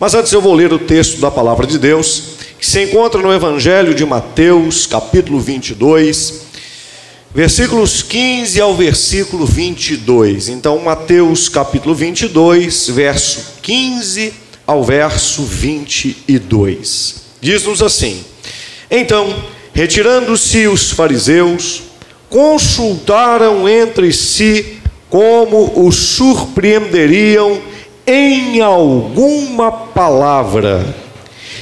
Mas antes eu vou ler o texto da palavra de Deus, que se encontra no Evangelho de Mateus, capítulo 22, versículos 15 ao versículo 22. Então, Mateus, capítulo 22, verso 15 ao verso 22. Diz-nos assim: Então, retirando-se os fariseus, consultaram entre si como os surpreenderiam em alguma palavra.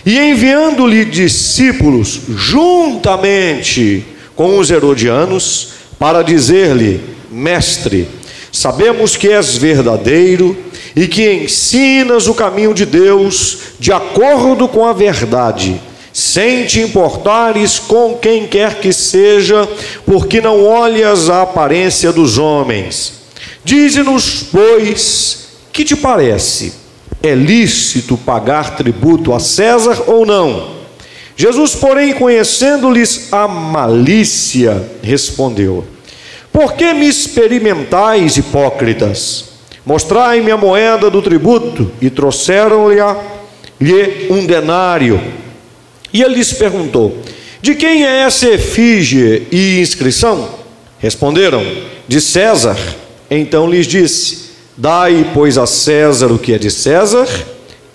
E enviando-lhe discípulos juntamente com os herodianos, para dizer-lhe: Mestre, sabemos que és verdadeiro e que ensinas o caminho de Deus de acordo com a verdade sem te importares com quem quer que seja, porque não olhas a aparência dos homens. Dize-nos, pois, que te parece? É lícito pagar tributo a César ou não? Jesus, porém, conhecendo-lhes a malícia, respondeu: Por que me experimentais, hipócritas? Mostrai-me a moeda do tributo. E trouxeram-lhe um denário. E ele lhes perguntou: De quem é essa efígie e inscrição? Responderam: De César. Então lhes disse: Dai, pois, a César o que é de César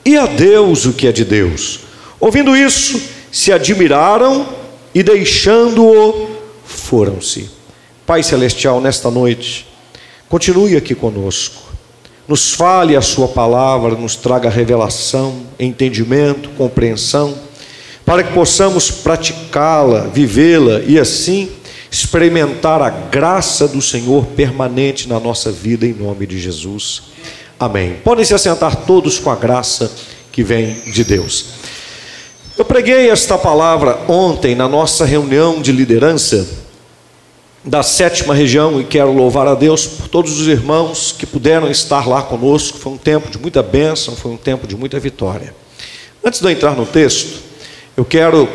e a Deus o que é de Deus. Ouvindo isso, se admiraram e, deixando-o, foram-se. Pai Celestial, nesta noite, continue aqui conosco. Nos fale a Sua palavra, nos traga revelação, entendimento, compreensão para que possamos praticá-la, vivê-la e assim experimentar a graça do Senhor permanente na nossa vida, em nome de Jesus. Amém. Podem se assentar todos com a graça que vem de Deus. Eu preguei esta palavra ontem na nossa reunião de liderança da sétima região e quero louvar a Deus por todos os irmãos que puderam estar lá conosco. Foi um tempo de muita bênção, foi um tempo de muita vitória. Antes de eu entrar no texto, eu quero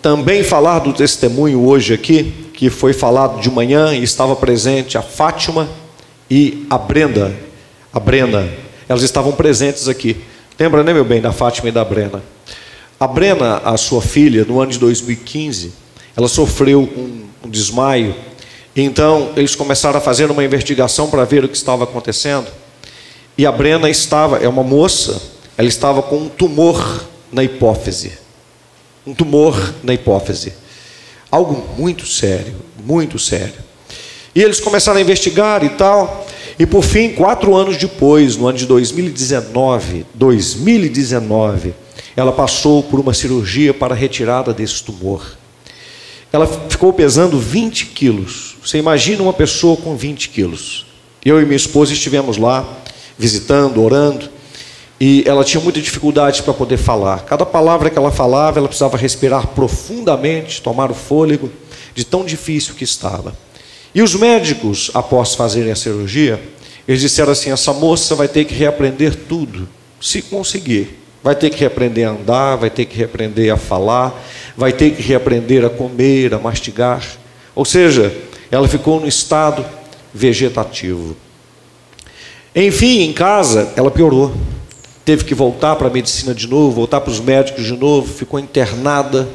também falar do testemunho hoje aqui, que foi falado de manhã e estava presente a Fátima e a Brenda. A Brena, elas estavam presentes aqui. Lembra, né, meu bem, da Fátima e da Brena? A Brena, a sua filha, no ano de 2015, ela sofreu um, um desmaio. Então, eles começaram a fazer uma investigação para ver o que estava acontecendo. E a Brena estava, é uma moça, ela estava com um tumor na hipófise um tumor na hipófise. Algo muito sério, muito sério. E eles começaram a investigar e tal. E por fim, quatro anos depois, no ano de 2019, 2019, ela passou por uma cirurgia para retirada desse tumor. Ela ficou pesando 20 quilos. Você imagina uma pessoa com 20 quilos. Eu e minha esposa estivemos lá, visitando, orando. E ela tinha muita dificuldade para poder falar. Cada palavra que ela falava, ela precisava respirar profundamente, tomar o fôlego, de tão difícil que estava. E os médicos, após fazerem a cirurgia, eles disseram assim: essa moça vai ter que reaprender tudo, se conseguir. Vai ter que reaprender a andar, vai ter que reaprender a falar, vai ter que reaprender a comer, a mastigar. Ou seja, ela ficou no estado vegetativo. Enfim, em casa, ela piorou teve que voltar para a medicina de novo, voltar para os médicos de novo, ficou internada,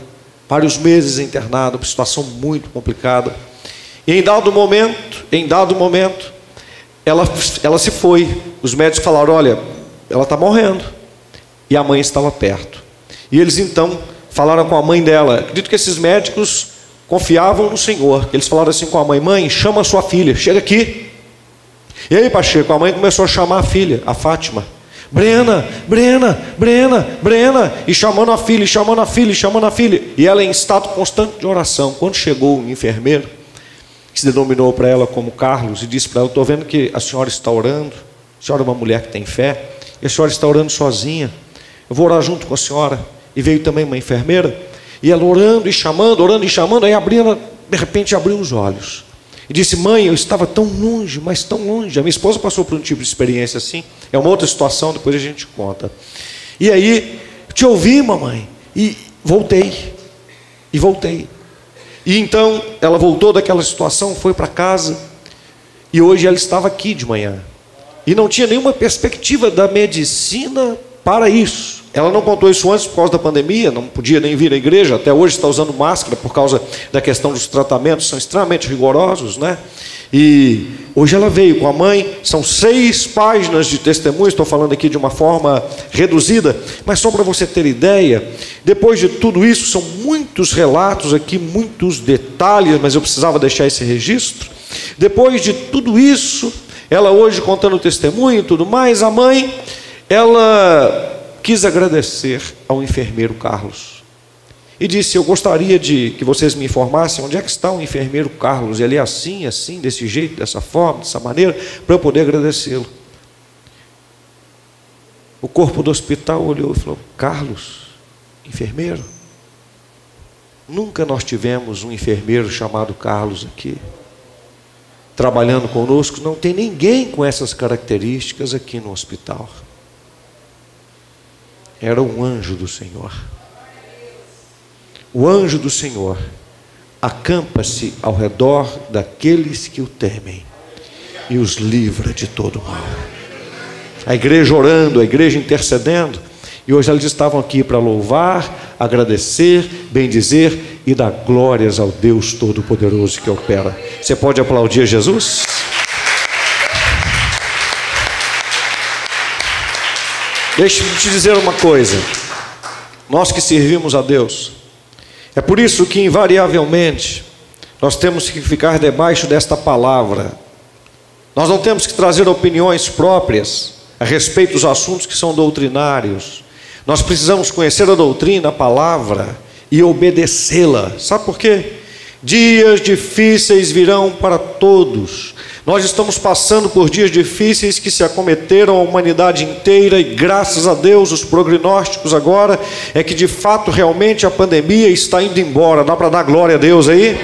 vários meses internada, uma situação muito complicada. E em dado momento, em dado momento, ela, ela se foi. Os médicos falaram: olha, ela está morrendo. E a mãe estava perto. E eles então falaram com a mãe dela. Acredito que esses médicos confiavam no Senhor. Eles falaram assim com a mãe: mãe, chama a sua filha, chega aqui. E aí, Pacheco, a mãe começou a chamar a filha, a Fátima. Brena, Brena, Brena, Brena, e chamando a filha, e chamando a filha, e chamando a filha. E ela em estado constante de oração. Quando chegou o enfermeiro, que se denominou para ela como Carlos, e disse para ela: Estou vendo que a senhora está orando, a senhora é uma mulher que tem fé, e a senhora está orando sozinha. Eu vou orar junto com a senhora. E veio também uma enfermeira, e ela orando e chamando, orando e chamando, aí a Brena, de repente, abriu os olhos. E disse: Mãe, eu estava tão longe, mas tão longe. A minha esposa passou por um tipo de experiência assim. É uma outra situação, depois a gente conta. E aí, te ouvi, mamãe. E voltei. E voltei. E então, ela voltou daquela situação, foi para casa. E hoje ela estava aqui de manhã. E não tinha nenhuma perspectiva da medicina para isso. Ela não contou isso antes por causa da pandemia, não podia nem vir à igreja, até hoje está usando máscara por causa da questão dos tratamentos, são extremamente rigorosos, né? E hoje ela veio com a mãe, são seis páginas de testemunho, estou falando aqui de uma forma reduzida, mas só para você ter ideia, depois de tudo isso, são muitos relatos aqui, muitos detalhes, mas eu precisava deixar esse registro. Depois de tudo isso, ela hoje contando o testemunho e tudo mais, a mãe, ela quis agradecer ao enfermeiro Carlos. E disse: Eu gostaria de que vocês me informassem onde é que está o enfermeiro Carlos. Ele é assim, assim, desse jeito, dessa forma, dessa maneira, para eu poder agradecê-lo. O corpo do hospital olhou e falou: Carlos, enfermeiro? Nunca nós tivemos um enfermeiro chamado Carlos aqui, trabalhando conosco. Não tem ninguém com essas características aqui no hospital era um anjo do Senhor. O anjo do Senhor acampa-se ao redor daqueles que o temem e os livra de todo mal. A igreja orando, a igreja intercedendo, e hoje eles estavam aqui para louvar, agradecer, bendizer e dar glórias ao Deus Todo-Poderoso que opera. Você pode aplaudir Jesus? Deixe-me te dizer uma coisa. Nós que servimos a Deus, é por isso que invariavelmente nós temos que ficar debaixo desta palavra. Nós não temos que trazer opiniões próprias a respeito dos assuntos que são doutrinários. Nós precisamos conhecer a doutrina, a palavra e obedecê-la. Sabe por quê? Dias difíceis virão para todos. Nós estamos passando por dias difíceis que se acometeram a humanidade inteira e graças a Deus os prognósticos agora é que de fato realmente a pandemia está indo embora. Dá para dar glória a Deus aí?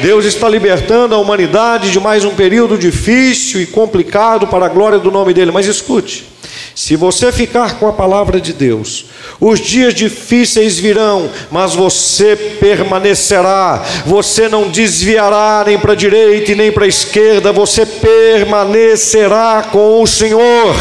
Deus está libertando a humanidade de mais um período difícil e complicado para a glória do nome dele. Mas escute, se você ficar com a palavra de Deus, os dias difíceis virão, mas você permanecerá. Você não desviará nem para a direita e nem para a esquerda, você permanecerá com o Senhor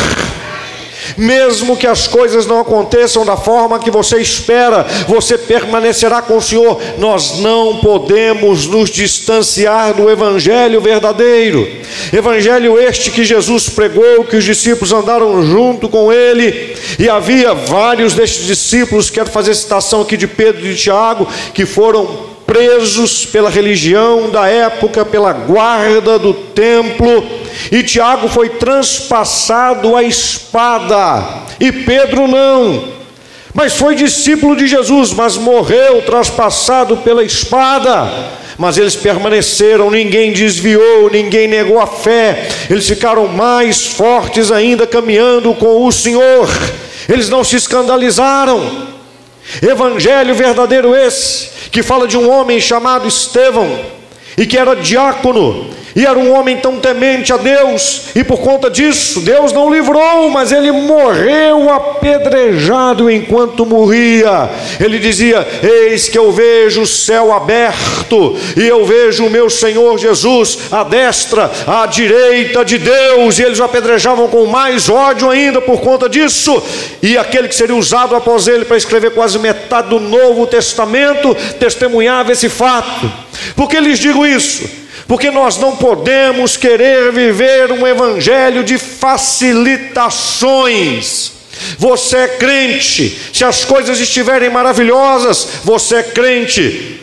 mesmo que as coisas não aconteçam da forma que você espera, você permanecerá com o Senhor. Nós não podemos nos distanciar do Evangelho verdadeiro, Evangelho este que Jesus pregou, que os discípulos andaram junto com ele, e havia vários destes discípulos, quero fazer citação aqui de Pedro e de Tiago, que foram presos pela religião da época, pela guarda do templo, e Tiago foi transpassado a espada, e Pedro não. Mas foi discípulo de Jesus, mas morreu traspassado pela espada. Mas eles permaneceram, ninguém desviou, ninguém negou a fé, eles ficaram mais fortes ainda caminhando com o Senhor, eles não se escandalizaram. Evangelho verdadeiro esse, que fala de um homem chamado Estevão, e que era diácono, e era um homem tão temente a Deus, e por conta disso, Deus não livrou, mas ele morreu apedrejado enquanto morria. Ele dizia: Eis que eu vejo o céu aberto, e eu vejo o meu Senhor Jesus à destra, à direita de Deus, e eles o apedrejavam com mais ódio ainda por conta disso. E aquele que seria usado após ele para escrever quase metade do Novo Testamento testemunhava esse fato. Por que lhes digo isso? Porque nós não podemos querer viver um evangelho de facilitações. Você é crente, se as coisas estiverem maravilhosas, você é crente.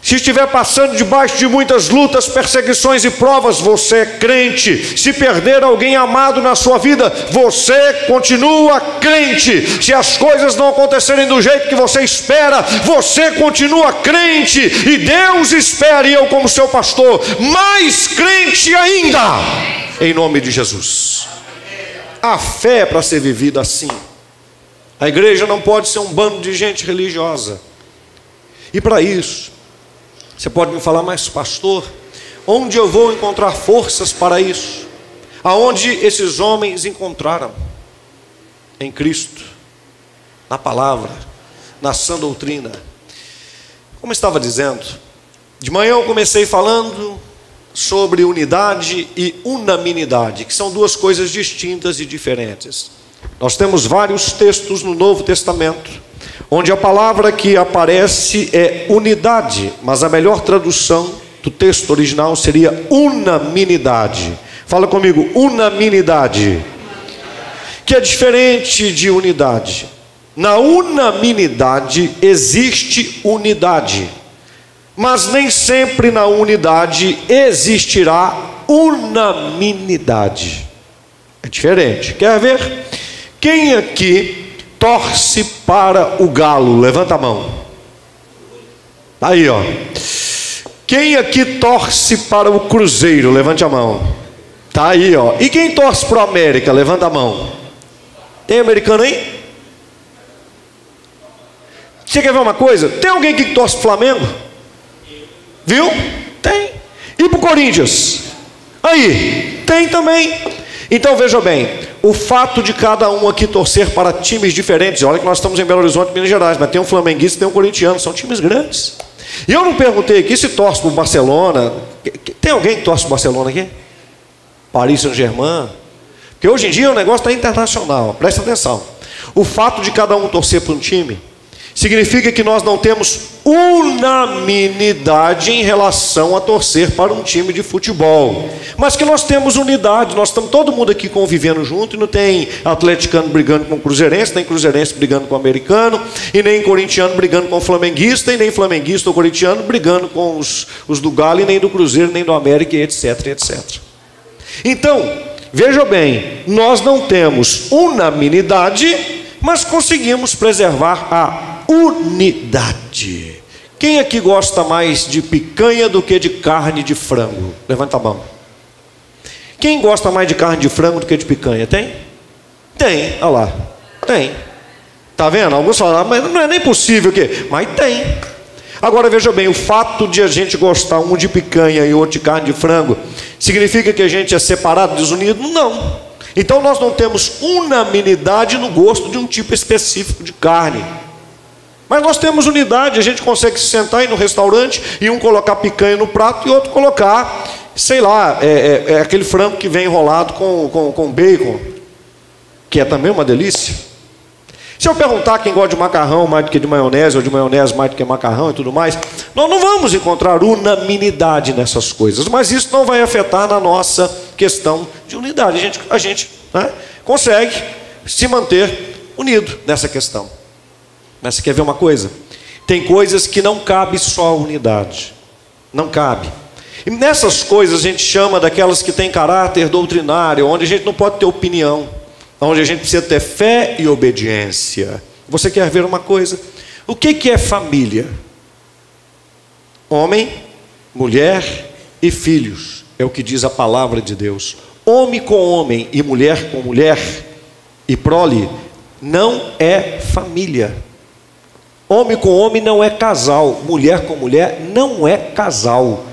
Se estiver passando debaixo de muitas lutas, perseguições e provas, você é crente. Se perder alguém amado na sua vida, você continua crente. Se as coisas não acontecerem do jeito que você espera, você continua crente. E Deus espera, e eu, como seu pastor, mais crente ainda, em nome de Jesus. A fé é para ser vivida assim. A igreja não pode ser um bando de gente religiosa. E para isso, você pode me falar, mas pastor, onde eu vou encontrar forças para isso? Aonde esses homens encontraram? Em Cristo, na palavra, na sã doutrina. Como estava dizendo, de manhã eu comecei falando sobre unidade e unanimidade, que são duas coisas distintas e diferentes. Nós temos vários textos no Novo Testamento, onde a palavra que aparece é unidade, mas a melhor tradução do texto original seria unanimidade. Fala comigo, unanimidade. Que é diferente de unidade. Na unanimidade existe unidade, mas nem sempre na unidade existirá unanimidade. É diferente. Quer ver? Quem aqui torce para o galo? Levanta a mão. Tá aí, ó. Quem aqui torce para o Cruzeiro? Levante a mão. Tá aí, ó. E quem torce para o América? Levanta a mão. Tem americano aí? Você quer ver uma coisa? Tem alguém que torce para o Flamengo? Viu? Tem. E para o Corinthians? Aí, tem também. Então veja bem, o fato de cada um aqui torcer para times diferentes, olha que nós estamos em Belo Horizonte, Minas Gerais, mas tem um flamenguista tem um corintiano, são times grandes. E eu não perguntei aqui se torce para o Barcelona. Tem alguém que torce para o Barcelona aqui? Paris Saint-Germain? Porque hoje em dia o negócio está internacional, presta atenção. O fato de cada um torcer para um time significa que nós não temos unanimidade em relação a torcer para um time de futebol, mas que nós temos unidade, nós estamos todo mundo aqui convivendo junto e não tem atleticano brigando com o cruzeirense, nem cruzeirense brigando com americano, e nem corintiano brigando com flamenguista, e nem flamenguista ou corintiano brigando com os, os do Galo, e nem do Cruzeiro, nem do América, etc, etc. Então, veja bem, nós não temos unanimidade, mas conseguimos preservar a unidade. Quem aqui gosta mais de picanha do que de carne de frango? Levanta a mão. Quem gosta mais de carne de frango do que de picanha? Tem? Tem, olha lá. Tem. Tá vendo? Alguns falam, ah, mas não é nem possível que. Mas tem. Agora veja bem, o fato de a gente gostar um de picanha e outro de carne de frango, significa que a gente é separado, desunido? Não. Então nós não temos unanimidade no gosto de um tipo específico de carne. Mas nós temos unidade, a gente consegue se sentar aí no restaurante e um colocar picanha no prato e outro colocar, sei lá, é, é, é aquele frango que vem enrolado com, com, com bacon, que é também uma delícia. Se eu perguntar quem gosta de macarrão mais do que de maionese, ou de maionese mais do que macarrão e tudo mais, nós não vamos encontrar unanimidade nessas coisas, mas isso não vai afetar na nossa questão de unidade. A gente, a gente né, consegue se manter unido nessa questão. Mas você quer ver uma coisa? Tem coisas que não cabe só a unidade. Não cabe. E nessas coisas a gente chama daquelas que têm caráter doutrinário, onde a gente não pode ter opinião, onde a gente precisa ter fé e obediência. Você quer ver uma coisa? O que, que é família? Homem, mulher e filhos, é o que diz a palavra de Deus. Homem com homem e mulher com mulher e prole não é família. Homem com homem não é casal, mulher com mulher não é casal.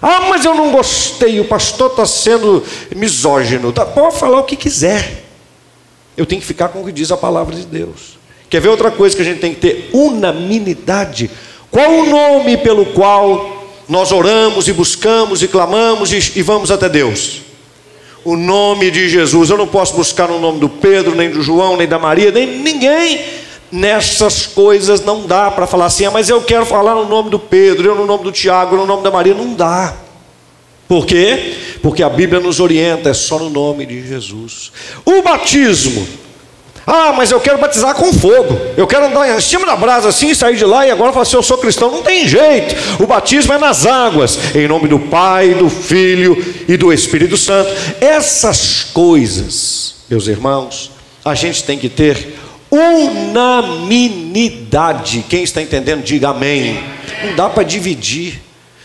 Ah, mas eu não gostei, o pastor está sendo misógino. Tá, pode falar o que quiser. Eu tenho que ficar com o que diz a palavra de Deus. Quer ver outra coisa que a gente tem que ter? Unanimidade. Qual o nome pelo qual nós oramos e buscamos e clamamos e, e vamos até Deus? O nome de Jesus. Eu não posso buscar no nome do Pedro, nem do João, nem da Maria, nem ninguém nessas coisas não dá para falar assim, ah, mas eu quero falar no nome do Pedro, eu no nome do Tiago, no nome da Maria, não dá. Por quê? Porque a Bíblia nos orienta, é só no nome de Jesus. O batismo. Ah, mas eu quero batizar com fogo. Eu quero andar em cima da brasa assim sair de lá e agora falar assim: eu sou cristão. Não tem jeito. O batismo é nas águas, em nome do Pai, do Filho e do Espírito Santo. Essas coisas, meus irmãos, a gente tem que ter unanimidade. Quem está entendendo, diga amém. Não dá para dividir.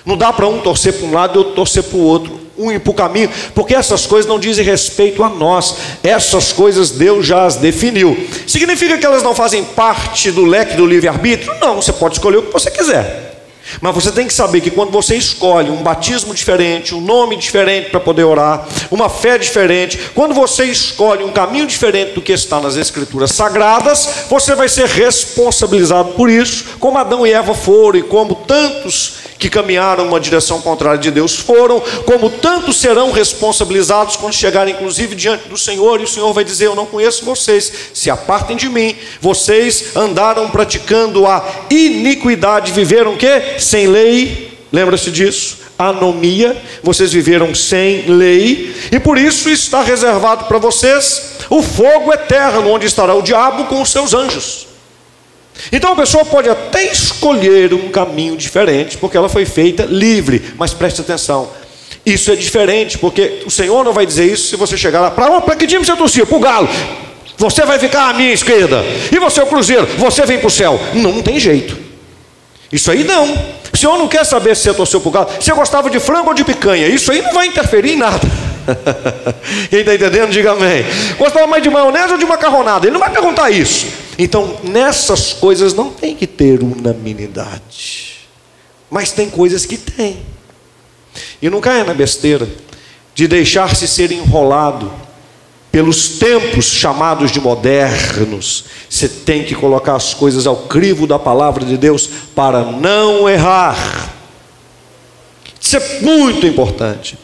Não dá para um torcer para um lado e outro torcer para o outro. Um ir para o caminho, porque essas coisas não dizem respeito a nós. Essas coisas Deus já as definiu. Significa que elas não fazem parte do leque do livre-arbítrio? Não, você pode escolher o que você quiser. Mas você tem que saber que quando você escolhe um batismo diferente, um nome diferente para poder orar, uma fé diferente, quando você escolhe um caminho diferente do que está nas Escrituras Sagradas, você vai ser responsabilizado por isso, como Adão e Eva foram e como tantos que caminharam uma direção contrária de Deus foram, como tantos serão responsabilizados quando chegarem, inclusive, diante do Senhor, e o Senhor vai dizer: Eu não conheço vocês, se apartem de mim. Vocês andaram praticando a iniquidade, viveram o quê? Sem lei. Lembra-se disso? Anomia, vocês viveram sem lei, e por isso está reservado para vocês o fogo eterno, onde estará o diabo com os seus anjos. Então a pessoa pode até escolher um caminho diferente, porque ela foi feita livre, mas preste atenção. Isso é diferente, porque o Senhor não vai dizer isso se você chegar lá. Para que time você torcia? Para o Galo. Você vai ficar à minha esquerda. E você é o Cruzeiro. Você vem para o céu. Não, não tem jeito. Isso aí não. O Senhor não quer saber se você torceu para o Galo. Se você gostava de frango ou de picanha. Isso aí não vai interferir em nada. Quem está entendendo, diga amém. Gostava mais de maionese ou de macarronada? Ele não vai perguntar isso. Então, nessas coisas não tem que ter unanimidade. Mas tem coisas que tem. E não caia na besteira de deixar-se ser enrolado pelos tempos chamados de modernos. Você tem que colocar as coisas ao crivo da palavra de Deus para não errar. Isso é muito importante.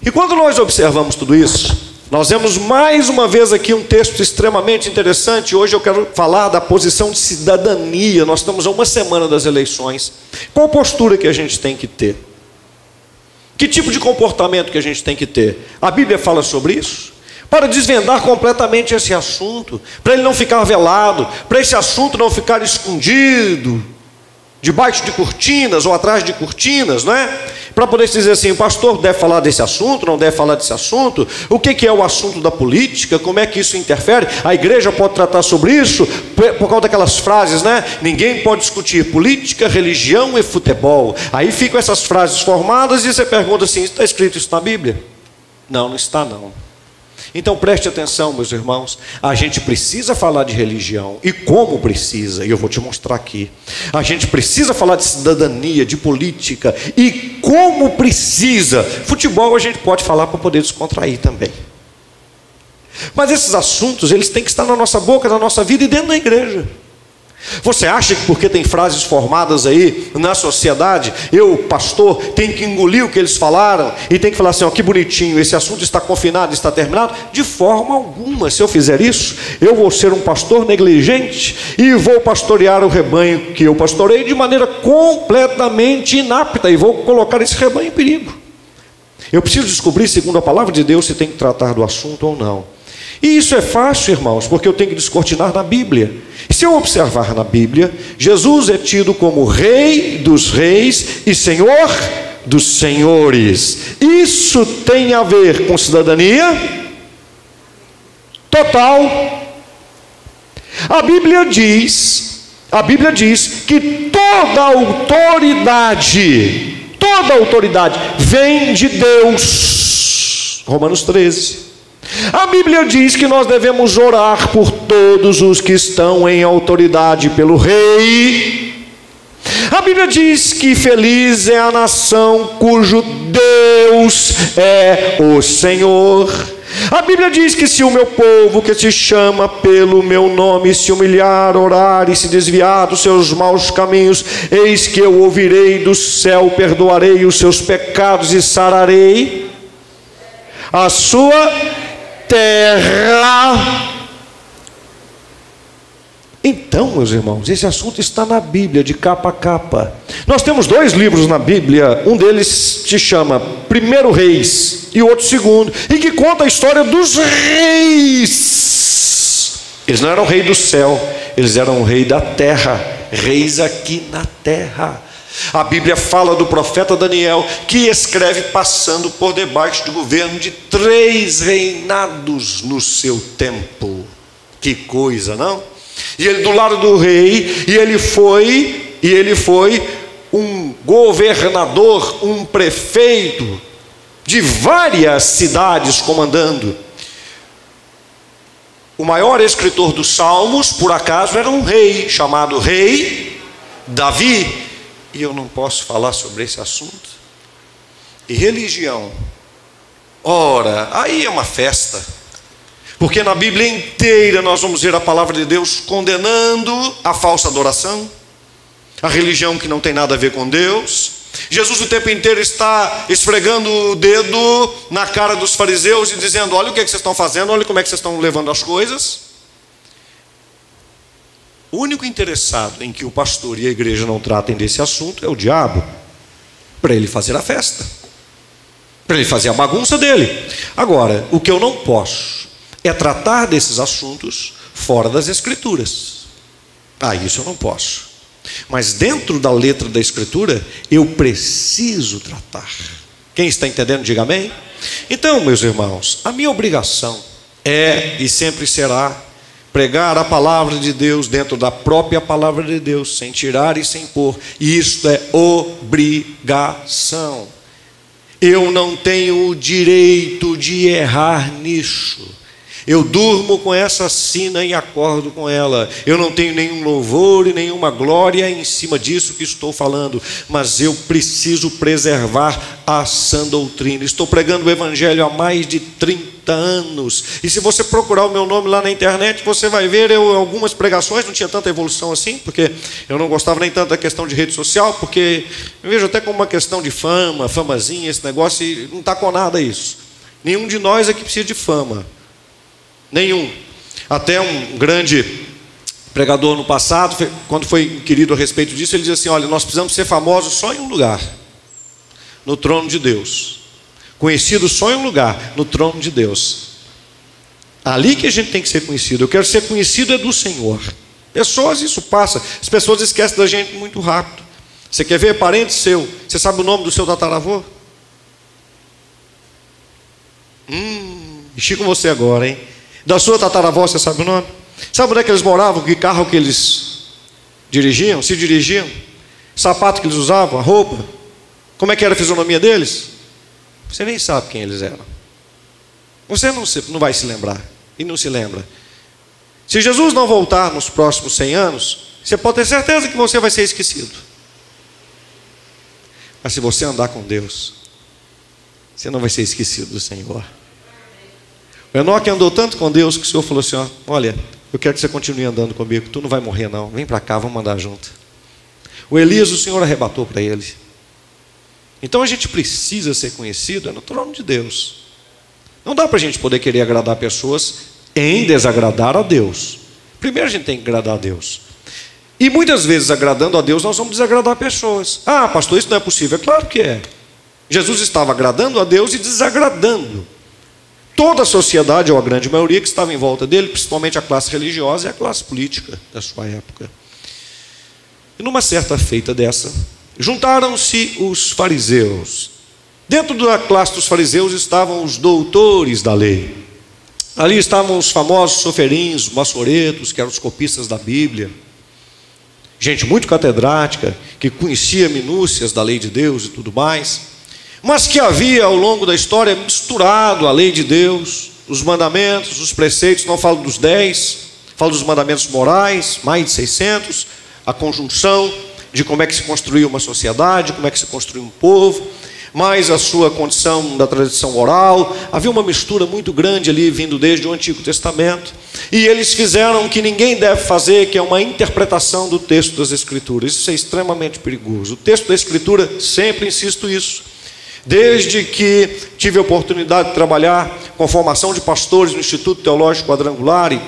E quando nós observamos tudo isso, nós vemos mais uma vez aqui um texto extremamente interessante. Hoje eu quero falar da posição de cidadania. Nós estamos a uma semana das eleições. Qual postura que a gente tem que ter? Que tipo de comportamento que a gente tem que ter? A Bíblia fala sobre isso? Para desvendar completamente esse assunto, para ele não ficar velado, para esse assunto não ficar escondido, debaixo de cortinas ou atrás de cortinas, não é? Para poder dizer assim, o pastor deve falar desse assunto, não deve falar desse assunto, o que, que é o assunto da política, como é que isso interfere, a igreja pode tratar sobre isso, por causa daquelas frases, né? Ninguém pode discutir política, religião e futebol. Aí ficam essas frases formadas e você pergunta assim: está escrito isso na Bíblia? Não, não está não. Então preste atenção, meus irmãos, a gente precisa falar de religião e como precisa, e eu vou te mostrar aqui. A gente precisa falar de cidadania, de política e como precisa. Futebol a gente pode falar para poder descontrair também. Mas esses assuntos, eles têm que estar na nossa boca, na nossa vida e dentro da igreja. Você acha que porque tem frases formadas aí na sociedade, eu, pastor, tenho que engolir o que eles falaram e tem que falar assim: ó, que bonitinho, esse assunto está confinado, está terminado? De forma alguma, se eu fizer isso, eu vou ser um pastor negligente e vou pastorear o rebanho que eu pastorei de maneira completamente inapta e vou colocar esse rebanho em perigo. Eu preciso descobrir, segundo a palavra de Deus, se tem que tratar do assunto ou não. E isso é fácil, irmãos, porque eu tenho que descortinar na Bíblia. Se eu observar na Bíblia, Jesus é tido como Rei dos Reis e Senhor dos Senhores. Isso tem a ver com cidadania total. A Bíblia diz, a Bíblia diz que toda autoridade, toda autoridade vem de Deus. Romanos 13. A Bíblia diz que nós devemos orar por todos os que estão em autoridade pelo rei. A Bíblia diz que feliz é a nação cujo Deus é o Senhor. A Bíblia diz que se o meu povo que se chama pelo meu nome se humilhar, orar e se desviar dos seus maus caminhos, eis que eu ouvirei do céu, perdoarei os seus pecados e sararei a sua terra. Então, meus irmãos, esse assunto está na Bíblia, de capa a capa. Nós temos dois livros na Bíblia, um deles se chama Primeiro Reis e o outro Segundo, e que conta a história dos reis. Eles não eram rei do céu, eles eram rei da terra, reis aqui na terra. A Bíblia fala do profeta Daniel, que escreve passando por debaixo do governo de três reinados no seu tempo. Que coisa, não? E ele do lado do rei, e ele foi, e ele foi um governador, um prefeito de várias cidades comandando. O maior escritor dos Salmos, por acaso, era um rei chamado Rei Davi e eu não posso falar sobre esse assunto. E religião, ora, aí é uma festa, porque na Bíblia inteira nós vamos ver a palavra de Deus condenando a falsa adoração, a religião que não tem nada a ver com Deus, Jesus o tempo inteiro está esfregando o dedo na cara dos fariseus e dizendo: Olha o que, é que vocês estão fazendo, olha como é que vocês estão levando as coisas. O único interessado em que o pastor e a igreja não tratem desse assunto é o diabo, para ele fazer a festa, para ele fazer a bagunça dele. Agora, o que eu não posso é tratar desses assuntos fora das Escrituras. Ah, isso eu não posso. Mas dentro da letra da Escritura, eu preciso tratar. Quem está entendendo, diga amém. Então, meus irmãos, a minha obrigação é e sempre será pregar a palavra de Deus dentro da própria palavra de Deus, sem tirar e sem pôr. Isto é obrigação. Eu não tenho o direito de errar nisso. Eu durmo com essa sina e acordo com ela. Eu não tenho nenhum louvor e nenhuma glória em cima disso que estou falando, mas eu preciso preservar a sã doutrina. Estou pregando o evangelho há mais de 30 anos. E se você procurar o meu nome lá na internet, você vai ver eu algumas pregações, não tinha tanta evolução assim, porque eu não gostava nem tanto da questão de rede social, porque eu vejo até como uma questão de fama, famazinha, esse negócio, e não está com nada isso. Nenhum de nós aqui precisa de fama. Nenhum. Até um grande pregador no passado, quando foi inquirido a respeito disso, ele diz assim: Olha, nós precisamos ser famosos só em um lugar no trono de Deus. Conhecido só em um lugar no trono de Deus. Ali que a gente tem que ser conhecido. Eu quero ser conhecido é do Senhor. Pessoas, isso passa. As pessoas esquecem da gente muito rápido. Você quer ver parente seu? Você sabe o nome do seu tataravô? Hum, mexi com você agora, hein? Da sua tataravó, você sabe o nome? Sabe onde é que eles moravam? Que carro que eles dirigiam? Se dirigiam? Sapato que eles usavam? A roupa? Como é que era a fisionomia deles? Você nem sabe quem eles eram. Você não, se, não vai se lembrar. E não se lembra. Se Jesus não voltar nos próximos 100 anos, você pode ter certeza que você vai ser esquecido. Mas se você andar com Deus, você não vai ser esquecido do Senhor. Enoque andou tanto com Deus que o Senhor falou assim: ó, Olha, eu quero que você continue andando comigo, tu não vai morrer, não. Vem para cá, vamos andar junto. O Elias, o Senhor arrebatou para ele. Então a gente precisa ser conhecido é no trono de Deus. Não dá para a gente poder querer agradar pessoas em desagradar a Deus. Primeiro a gente tem que agradar a Deus. E muitas vezes, agradando a Deus, nós vamos desagradar pessoas. Ah, pastor, isso não é possível. É claro que é. Jesus estava agradando a Deus e desagradando toda a sociedade, ou a grande maioria, que estava em volta dele, principalmente a classe religiosa e a classe política da sua época. E numa certa feita dessa, juntaram-se os fariseus. Dentro da classe dos fariseus estavam os doutores da lei. Ali estavam os famosos soferins, maçoretos, que eram os copistas da Bíblia. Gente muito catedrática, que conhecia minúcias da lei de Deus e tudo mais mas que havia ao longo da história misturado a lei de Deus, os mandamentos, os preceitos, não falo dos dez, falo dos mandamentos morais, mais de 600, a conjunção de como é que se construiu uma sociedade, como é que se construiu um povo, mais a sua condição da tradição oral. Havia uma mistura muito grande ali, vindo desde o Antigo Testamento. E eles fizeram o que ninguém deve fazer, que é uma interpretação do texto das Escrituras. Isso é extremamente perigoso. O texto da Escritura, sempre insisto isso, Desde que tive a oportunidade de trabalhar com formação de pastores no Instituto Teológico Quadrangular e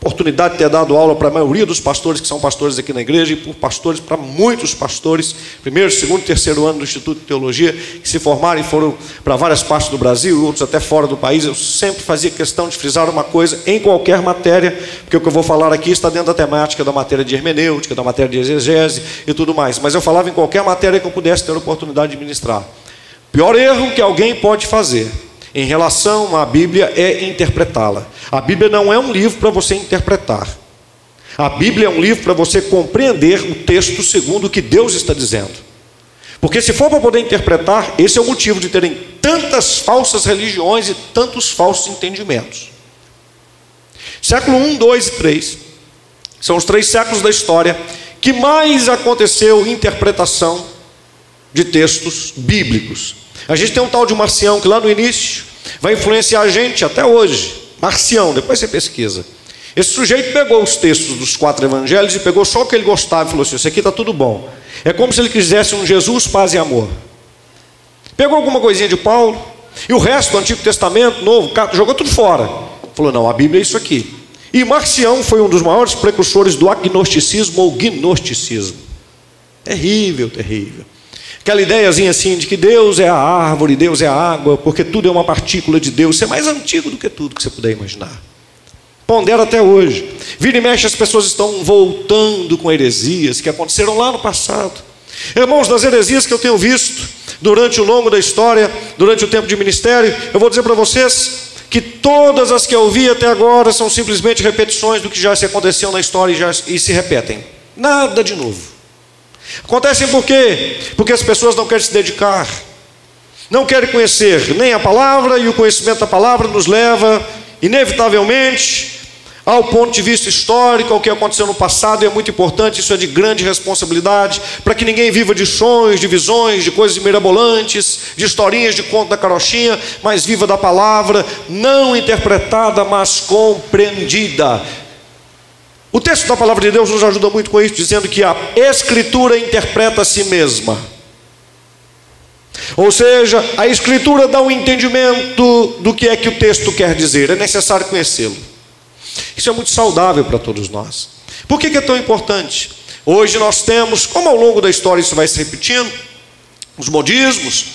oportunidade de ter dado aula para a maioria dos pastores que são pastores aqui na igreja e por pastores para muitos pastores, primeiro, segundo, terceiro ano do Instituto de Teologia, que se formaram e foram para várias partes do Brasil, outros até fora do país. Eu sempre fazia questão de frisar uma coisa em qualquer matéria, porque o que eu vou falar aqui está dentro da temática da matéria de hermenêutica, da matéria de exegese e tudo mais. Mas eu falava em qualquer matéria que eu pudesse ter a oportunidade de ministrar. Pior erro que alguém pode fazer em relação à Bíblia é interpretá-la. A Bíblia não é um livro para você interpretar. A Bíblia é um livro para você compreender o texto segundo o que Deus está dizendo. Porque se for para poder interpretar, esse é o motivo de terem tantas falsas religiões e tantos falsos entendimentos. Século 1, 2 e 3 são os três séculos da história que mais aconteceu interpretação de textos bíblicos. A gente tem um tal de Marcião que lá no início vai influenciar a gente até hoje. Marcião, depois você pesquisa. Esse sujeito pegou os textos dos quatro evangelhos e pegou só o que ele gostava e falou assim: Isso aqui está tudo bom. É como se ele quisesse um Jesus, paz e amor. Pegou alguma coisinha de Paulo e o resto do Antigo Testamento, Novo, jogou tudo fora. Falou: não, a Bíblia é isso aqui. E Marcião foi um dos maiores precursores do agnosticismo ou gnosticismo. Terrível, terrível. Aquela ideiazinha assim de que Deus é a árvore, Deus é a água, porque tudo é uma partícula de Deus. Isso é mais antigo do que tudo que você puder imaginar. Pondera até hoje. Vira e mexe, as pessoas estão voltando com heresias que aconteceram lá no passado. Irmãos, das heresias que eu tenho visto durante o longo da história, durante o tempo de ministério, eu vou dizer para vocês que todas as que eu vi até agora são simplesmente repetições do que já se aconteceu na história e, já, e se repetem. Nada de novo. Acontecem por quê? Porque as pessoas não querem se dedicar, não querem conhecer nem a palavra, e o conhecimento da palavra nos leva, inevitavelmente, ao ponto de vista histórico, ao que aconteceu no passado, e é muito importante, isso é de grande responsabilidade, para que ninguém viva de sonhos, de visões, de coisas mirabolantes, de historinhas de conto da carochinha, mas viva da palavra, não interpretada, mas compreendida. O texto da palavra de Deus nos ajuda muito com isso, dizendo que a Escritura interpreta a si mesma. Ou seja, a Escritura dá um entendimento do que é que o texto quer dizer, é necessário conhecê-lo. Isso é muito saudável para todos nós. Por que, que é tão importante? Hoje nós temos, como ao longo da história isso vai se repetindo, os modismos,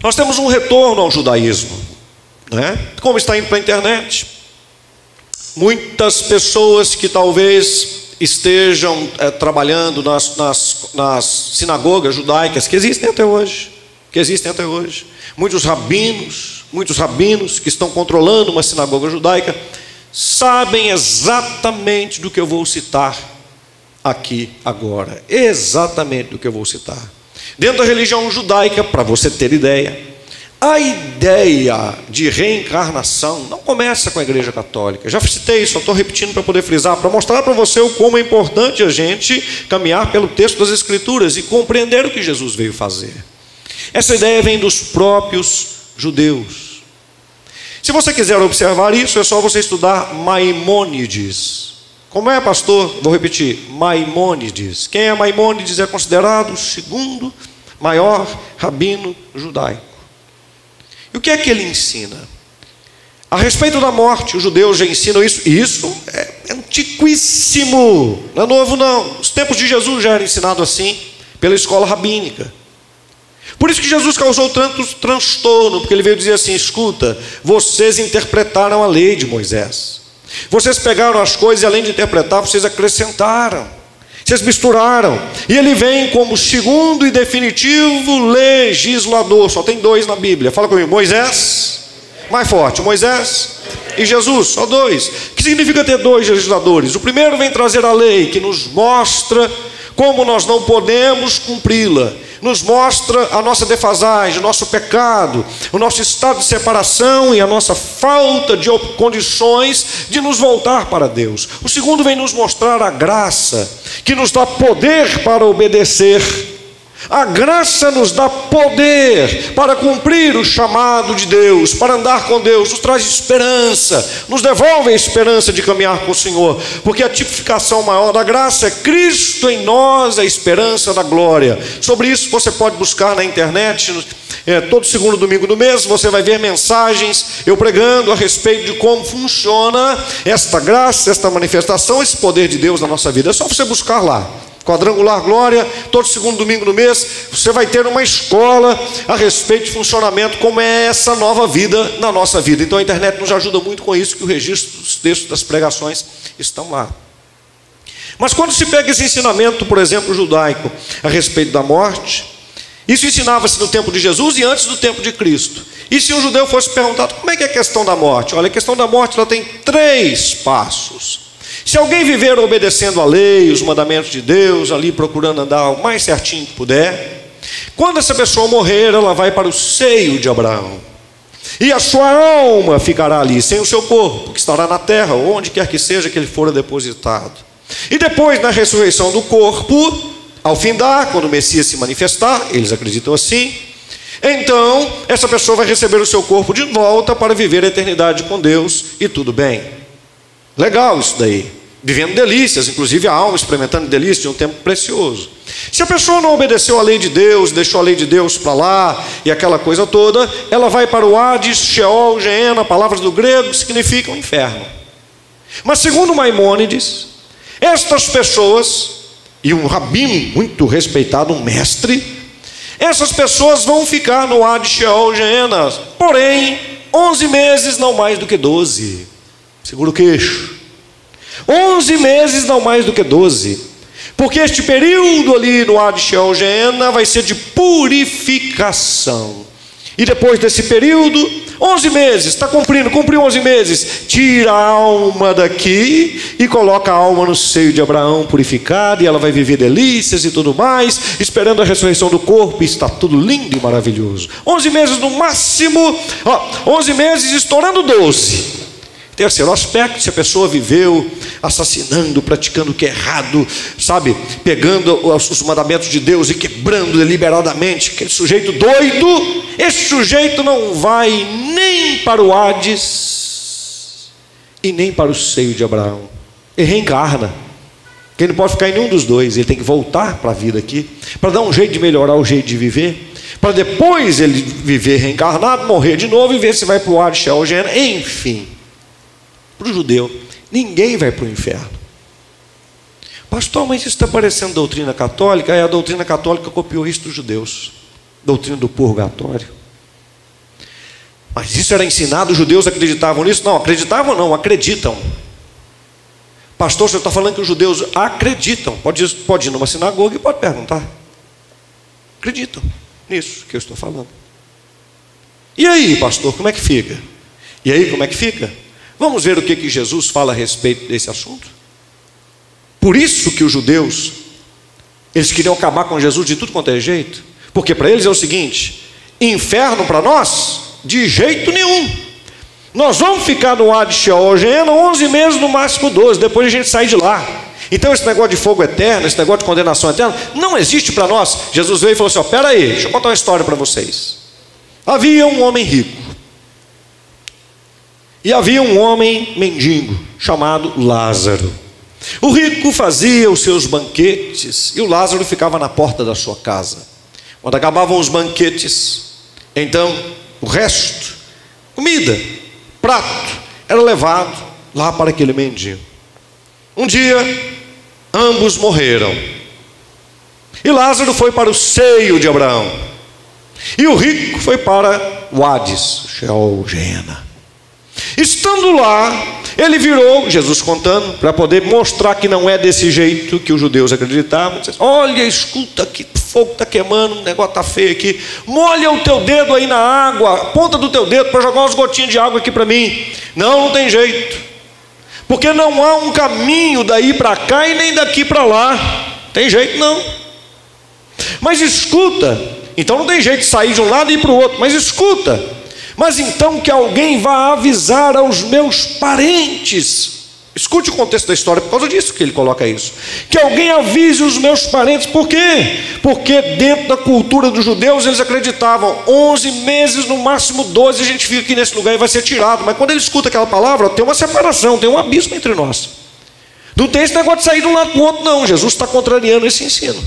nós temos um retorno ao judaísmo. Né? Como está indo para a internet, muitas pessoas que talvez estejam é, trabalhando nas, nas, nas sinagogas judaicas, que existem até hoje, que existem até hoje, muitos rabinos, muitos rabinos que estão controlando uma sinagoga judaica, sabem exatamente do que eu vou citar aqui agora. Exatamente do que eu vou citar. Dentro da religião judaica, para você ter ideia, a ideia de reencarnação não começa com a Igreja Católica. Já citei, só estou repetindo para poder frisar, para mostrar para você o como é importante a gente caminhar pelo texto das Escrituras e compreender o que Jesus veio fazer. Essa ideia vem dos próprios judeus. Se você quiser observar isso, é só você estudar Maimônides. Como é, pastor? Vou repetir: Maimônides. Quem é Maimônides é considerado o segundo maior rabino judaico. E o que é que ele ensina? A respeito da morte, os judeus já ensinam isso, e isso é antiquíssimo, não é novo não. Os tempos de Jesus já era ensinado assim pela escola rabínica. Por isso que Jesus causou tanto transtorno, porque ele veio dizer assim: escuta, vocês interpretaram a lei de Moisés. Vocês pegaram as coisas e além de interpretar, vocês acrescentaram. Vocês misturaram. E ele vem como segundo e definitivo legislador. Só tem dois na Bíblia. Fala comigo: Moisés, mais forte, Moisés e Jesus, só dois. O que significa ter dois legisladores? O primeiro vem trazer a lei, que nos mostra como nós não podemos cumpri-la nos mostra a nossa defasagem, o nosso pecado, o nosso estado de separação e a nossa falta de condições de nos voltar para Deus. O segundo vem nos mostrar a graça, que nos dá poder para obedecer a graça nos dá poder para cumprir o chamado de Deus, para andar com Deus, nos traz esperança, nos devolve a esperança de caminhar com o Senhor, porque a tipificação maior da graça é Cristo em nós, a esperança da glória. Sobre isso você pode buscar na internet, é, todo segundo domingo do mês, você vai ver mensagens eu pregando a respeito de como funciona esta graça, esta manifestação, esse poder de Deus na nossa vida. É só você buscar lá. Quadrangular Glória, todo segundo domingo do mês, você vai ter uma escola a respeito de funcionamento, como é essa nova vida na nossa vida. Então a internet nos ajuda muito com isso, que o registro dos textos das pregações estão lá. Mas quando se pega esse ensinamento, por exemplo, judaico, a respeito da morte, isso ensinava-se no tempo de Jesus e antes do tempo de Cristo. E se um judeu fosse perguntado como é que é a questão da morte? Olha, a questão da morte ela tem três passos. Se alguém viver obedecendo a lei, os mandamentos de Deus, ali procurando andar o mais certinho que puder, quando essa pessoa morrer, ela vai para o seio de Abraão. E a sua alma ficará ali, sem o seu corpo, que estará na terra, onde quer que seja que ele for depositado. E depois, na ressurreição do corpo, ao findar, quando o Messias se manifestar, eles acreditam assim, então essa pessoa vai receber o seu corpo de volta para viver a eternidade com Deus e tudo bem. Legal isso daí. vivendo delícias, inclusive a alma experimentando delícias de um tempo precioso. Se a pessoa não obedeceu à lei de Deus, deixou a lei de Deus para lá e aquela coisa toda, ela vai para o Hades, Sheol, Geena, palavras do grego significam inferno. Mas segundo Maimônides, estas pessoas, e um rabino muito respeitado, um mestre, essas pessoas vão ficar no Hades, Sheol, Geena, porém, 11 meses, não mais do que 12. Segura o queixo. 11 meses, não mais do que 12. Porque este período ali no Ad Sheol vai ser de purificação. E depois desse período, 11 meses, está cumprindo, cumpriu 11 meses, tira a alma daqui e coloca a alma no seio de Abraão purificada, e ela vai viver delícias e tudo mais, esperando a ressurreição do corpo, e está tudo lindo e maravilhoso. 11 meses no máximo, ó, 11 meses estourando 12. Terceiro aspecto, se a pessoa viveu assassinando, praticando o que é errado, sabe, pegando os mandamentos de Deus e quebrando deliberadamente, aquele sujeito doido, esse sujeito não vai nem para o Hades e nem para o seio de Abraão. Ele reencarna. Ele não pode ficar em nenhum dos dois, ele tem que voltar para a vida aqui, para dar um jeito de melhorar o jeito de viver, para depois ele viver reencarnado, morrer de novo e ver se vai para o Hades, Sheol, enfim. Para o judeu, ninguém vai para o inferno. Pastor, mas isso está parecendo doutrina católica? É, a doutrina católica copiou isso dos judeus. Doutrina do purgatório. Mas isso era ensinado, os judeus acreditavam nisso? Não, acreditavam não, acreditam. Pastor, você está falando que os judeus acreditam. Pode, pode ir numa sinagoga e pode perguntar. Acreditam nisso que eu estou falando. E aí, pastor, como é que fica? E aí, como é que fica? Vamos ver o que, que Jesus fala a respeito desse assunto? Por isso que os judeus, eles queriam acabar com Jesus de tudo quanto é jeito, porque para eles é o seguinte: inferno para nós, de jeito nenhum. Nós vamos ficar no Hades Sheol, 11 meses, no máximo 12, depois a gente sai de lá. Então esse negócio de fogo eterno, esse negócio de condenação eterna, não existe para nós. Jesus veio e falou assim: ó, aí, deixa eu contar uma história para vocês. Havia um homem rico. E havia um homem mendigo chamado Lázaro. O rico fazia os seus banquetes e o Lázaro ficava na porta da sua casa. Quando acabavam os banquetes, então o resto, comida, prato, era levado lá para aquele mendigo. Um dia, ambos morreram. E Lázaro foi para o seio de Abraão. E o rico foi para o Hades, Sheol. Estando lá, ele virou, Jesus contando, para poder mostrar que não é desse jeito que os judeus acreditavam. Olha, escuta que fogo está queimando, o negócio está feio aqui. Molha o teu dedo aí na água, a ponta do teu dedo para jogar umas gotinhas de água aqui para mim. Não, não tem jeito. Porque não há um caminho daí para cá e nem daqui para lá. Tem jeito não. Mas escuta, então não tem jeito de sair de um lado e ir para o outro, mas escuta. Mas então que alguém vá avisar aos meus parentes. Escute o contexto da história, por causa disso que ele coloca isso. Que alguém avise os meus parentes, por quê? Porque dentro da cultura dos judeus eles acreditavam 11 meses, no máximo 12, a gente fica aqui nesse lugar e vai ser tirado. Mas quando ele escuta aquela palavra, tem uma separação, tem um abismo entre nós. Não tem esse negócio de sair de um lado para o outro, não. Jesus está contrariando esse ensino.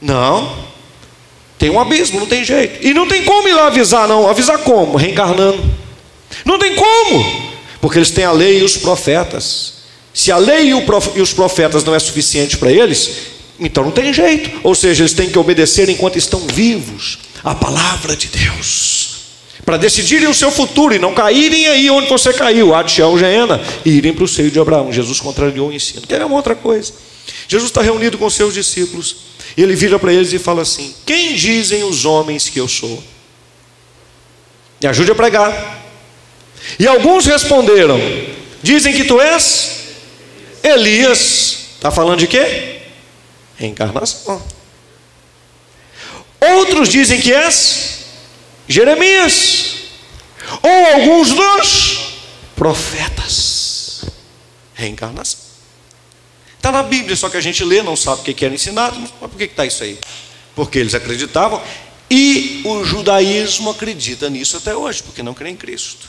Não. Tem um abismo, não tem jeito. E não tem como ir lá avisar, não. Avisar como? Reencarnando. Não tem como. Porque eles têm a lei e os profetas. Se a lei e os profetas não é suficiente para eles, então não tem jeito. Ou seja, eles têm que obedecer enquanto estão vivos a palavra de Deus. Para decidirem o seu futuro e não caírem aí onde você caiu, Adshel, Geena, e irem para o seio de Abraão. Jesus contrariou o ensino. Quer uma outra coisa. Jesus está reunido com seus discípulos. Ele vira para eles e fala assim: Quem dizem os homens que eu sou? Me ajude a pregar. E alguns responderam: Dizem que tu és Elias. Está falando de quê? Reencarnação. Outros dizem que és Jeremias. Ou alguns dos profetas. Reencarnação. Está na Bíblia, só que a gente lê, não sabe o que era ensinado, mas por que está isso aí? Porque eles acreditavam e o judaísmo acredita nisso até hoje, porque não crê em Cristo.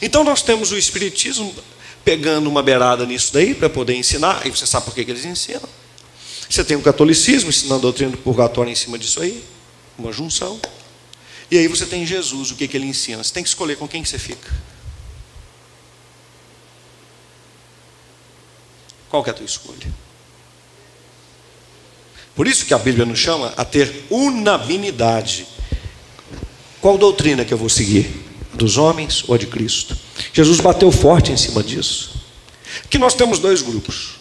Então nós temos o Espiritismo pegando uma beirada nisso daí para poder ensinar, e você sabe por que, que eles ensinam. Você tem o catolicismo ensinando a doutrina do purgatório em cima disso aí, uma junção. E aí você tem Jesus, o que, que ele ensina? Você tem que escolher com quem que você fica. Qual é a tua escolha? Por isso que a Bíblia nos chama a ter unanimidade. Qual doutrina que eu vou seguir? Dos homens ou a de Cristo? Jesus bateu forte em cima disso. Que nós temos dois grupos: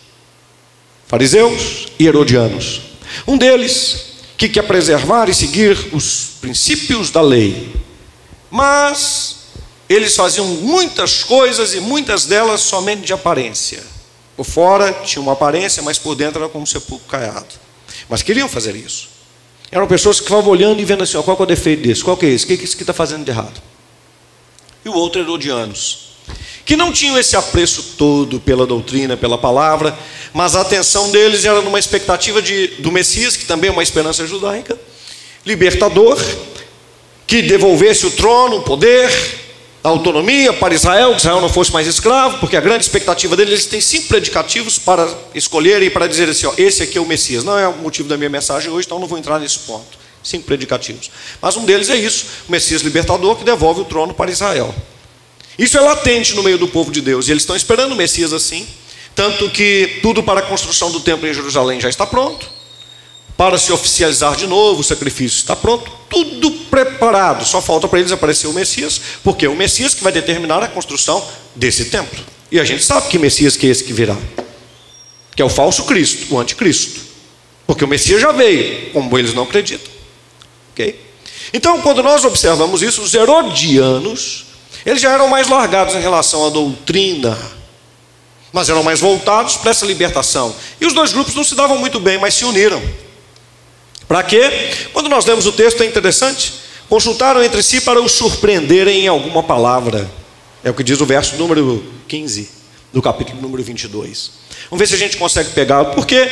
fariseus e herodianos. Um deles que quer preservar e seguir os princípios da lei, mas eles faziam muitas coisas e muitas delas somente de aparência. Por fora tinha uma aparência, mas por dentro era como um sepulcro caiado. Mas queriam fazer isso. Eram pessoas que ficavam olhando e vendo assim: ó, qual é o defeito desse? Qual que é esse? O que é isso que está fazendo de errado? E o outro, herodianos, que não tinham esse apreço todo pela doutrina, pela palavra, mas a atenção deles era numa expectativa de, do Messias, que também é uma esperança judaica, libertador, que devolvesse o trono, o poder, a autonomia para Israel, que Israel não fosse mais escravo, porque a grande expectativa deles, eles têm cinco predicativos para escolherem e para dizer assim: ó, esse aqui é o Messias. Não é o motivo da minha mensagem hoje, então não vou entrar nesse ponto. Cinco predicativos. Mas um deles é isso: o Messias libertador que devolve o trono para Israel. Isso é latente no meio do povo de Deus, e eles estão esperando o Messias assim. Tanto que tudo para a construção do templo em Jerusalém já está pronto para se oficializar de novo, o sacrifício está pronto, tudo preparado. Só falta para eles aparecer o Messias, porque é o Messias que vai determinar a construção desse templo. E a gente sabe que Messias que é esse que virá, que é o falso Cristo, o anticristo. Porque o Messias já veio, como eles não acreditam. Ok? Então, quando nós observamos isso, os herodianos, eles já eram mais largados em relação à doutrina, mas eram mais voltados para essa libertação. E os dois grupos não se davam muito bem, mas se uniram. Para quê? Quando nós lemos o texto é interessante. Consultaram entre si para o surpreenderem em alguma palavra. É o que diz o verso número 15 do capítulo número 22. Vamos ver se a gente consegue pegar. Por quê?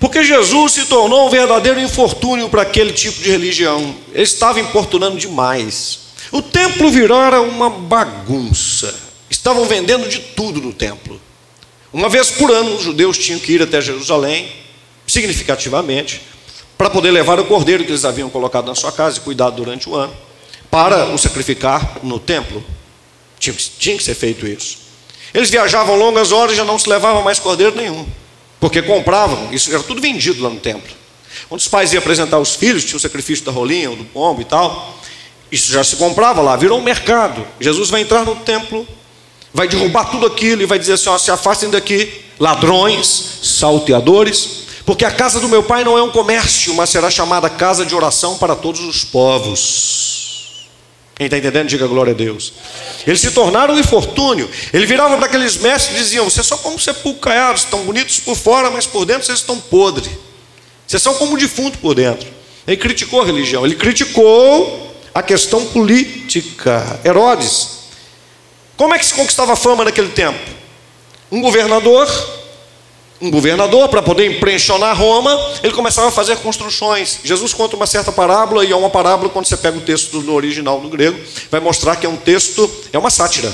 Porque Jesus se tornou um verdadeiro infortúnio para aquele tipo de religião. Ele estava importunando demais. O templo virou uma bagunça. Estavam vendendo de tudo no templo. Uma vez por ano, os judeus tinham que ir até Jerusalém, significativamente, para poder levar o cordeiro que eles haviam colocado na sua casa e cuidado durante o ano, para o sacrificar no templo. Tinha, tinha que ser feito isso. Eles viajavam longas horas e já não se levava mais cordeiro nenhum, porque compravam, isso era tudo vendido lá no templo. Quando os pais iam apresentar os filhos, tinha o sacrifício da rolinha, do pombo e tal, isso já se comprava lá, virou um mercado. Jesus vai entrar no templo, vai derrubar tudo aquilo e vai dizer assim: ó, se afastem daqui, ladrões, salteadores, porque a casa do meu pai não é um comércio, mas será chamada casa de oração para todos os povos. Quem está entendendo, diga glória a Deus. Eles se tornaram um infortúnio. Ele virava para aqueles mestres e diziam: Vocês são como sepulcro caiados, estão bonitos por fora, mas por dentro vocês estão podres. Vocês são como defunto por dentro. Ele criticou a religião, ele criticou a questão política. Herodes. Como é que se conquistava fama naquele tempo? Um governador um governador para poder impressionar Roma, ele começava a fazer construções. Jesus conta uma certa parábola, e é uma parábola, quando você pega o texto no original no grego, vai mostrar que é um texto, é uma sátira.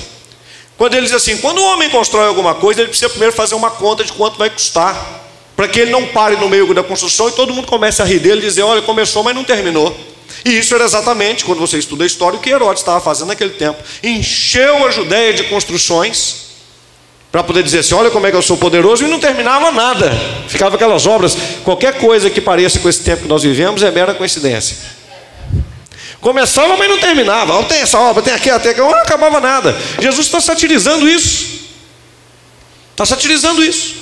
Quando ele diz assim: quando o homem constrói alguma coisa, ele precisa primeiro fazer uma conta de quanto vai custar, para que ele não pare no meio da construção e todo mundo comece a rir dele e dizer: olha, começou, mas não terminou. E isso era exatamente, quando você estuda a história, o que Herodes estava fazendo naquele tempo. Encheu a Judéia de construções para poder dizer assim: olha como é que eu sou poderoso, e não terminava nada. Ficava aquelas obras. Qualquer coisa que pareça com esse tempo que nós vivemos é mera coincidência. Começava, mas não terminava. Oh, tem essa obra, tem aqui, até que não acabava nada. Jesus está satirizando isso. Está satirizando isso.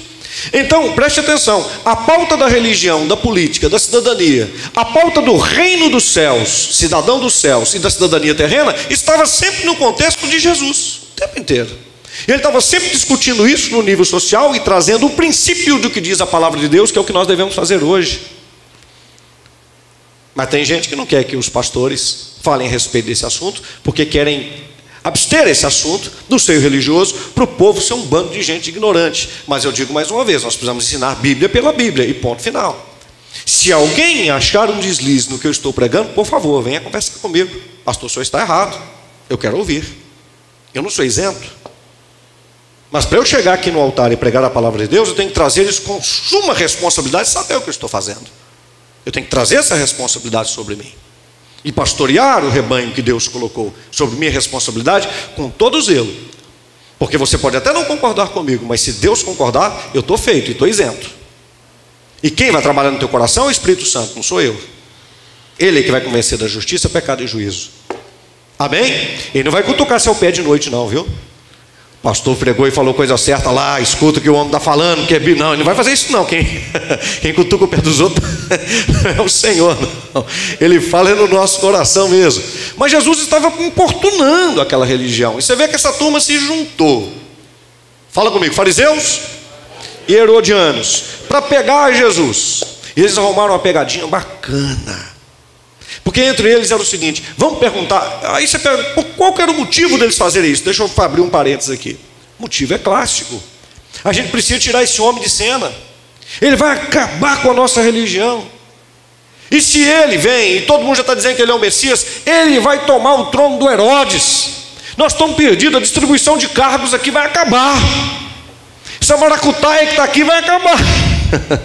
Então, preste atenção: a pauta da religião, da política, da cidadania, a pauta do reino dos céus, cidadão dos céus e da cidadania terrena, estava sempre no contexto de Jesus, o tempo inteiro. Ele estava sempre discutindo isso no nível social e trazendo o princípio do que diz a palavra de Deus, que é o que nós devemos fazer hoje. Mas tem gente que não quer que os pastores falem a respeito desse assunto, porque querem abster esse assunto do seio religioso para o povo ser um bando de gente ignorante. Mas eu digo mais uma vez: nós precisamos ensinar a Bíblia pela Bíblia, e ponto final. Se alguém achar um deslize no que eu estou pregando, por favor, venha conversar comigo. Pastor, o senhor está errado. Eu quero ouvir. Eu não sou isento. Mas para eu chegar aqui no altar e pregar a palavra de Deus, eu tenho que trazer isso com suma responsabilidade saber o que eu estou fazendo. Eu tenho que trazer essa responsabilidade sobre mim. E pastorear o rebanho que Deus colocou sobre minha responsabilidade com todo zelo. Porque você pode até não concordar comigo, mas se Deus concordar, eu estou feito e estou isento. E quem vai trabalhar no teu coração é o Espírito Santo, não sou eu. Ele é que vai convencer da justiça, pecado e juízo. Amém? Ele não vai cutucar seu pé de noite, não, viu? Pastor pregou e falou coisa certa lá, escuta o que o homem está falando, que é Não, ele não vai fazer isso, não. Quem, quem cutuca o pé dos outros é o Senhor, não. Ele fala no nosso coração mesmo. Mas Jesus estava importunando aquela religião. E você vê que essa turma se juntou. Fala comigo, fariseus e herodianos, para pegar Jesus. E eles arrumaram uma pegadinha bacana. Porque entre eles era o seguinte: vamos perguntar. Aí você pergunta, qual era o motivo deles fazerem isso? Deixa eu abrir um parênteses aqui. O motivo é clássico. A gente precisa tirar esse homem de cena. Ele vai acabar com a nossa religião. E se ele vem, e todo mundo já está dizendo que ele é o Messias, ele vai tomar o trono do Herodes. Nós estamos perdidos, a distribuição de cargos aqui vai acabar. Essa maracutaia que está aqui vai acabar.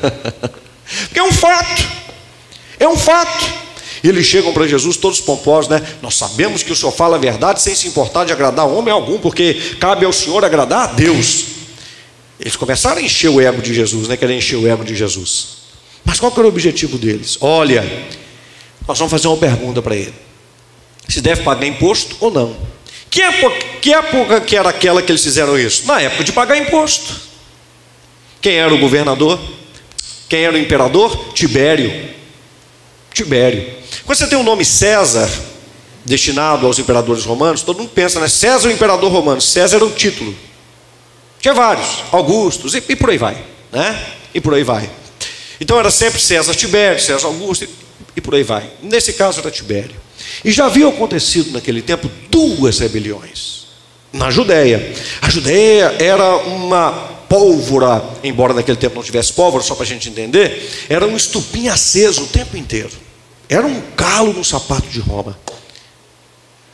Porque é um fato. É um fato. Eles chegam para Jesus todos pomposos, né? Nós sabemos que o Senhor fala a verdade sem se importar de agradar homem algum, porque cabe ao Senhor agradar a Deus. Eles começaram a encher o ego de Jesus, né? Querem encher o ego de Jesus. Mas qual que era o objetivo deles? Olha, nós vamos fazer uma pergunta para ele: se deve pagar imposto ou não? Que época, que época que era aquela que eles fizeram isso? Na época de pagar imposto. Quem era o governador? Quem era o imperador? Tibério. Tibério. Quando você tem o nome César, destinado aos imperadores romanos, todo mundo pensa, né? César, o imperador romano. César era o título. Tinha vários, Augustos, e, e por aí vai, né? E por aí vai. Então era sempre César Tibério, César Augusto, e, e por aí vai. Nesse caso era Tibério. E já havia acontecido naquele tempo duas rebeliões. Na Judéia. A Judéia era uma pólvora, embora naquele tempo não tivesse pólvora, só para a gente entender, era um estupim aceso o tempo inteiro. Era um calo no sapato de Roma.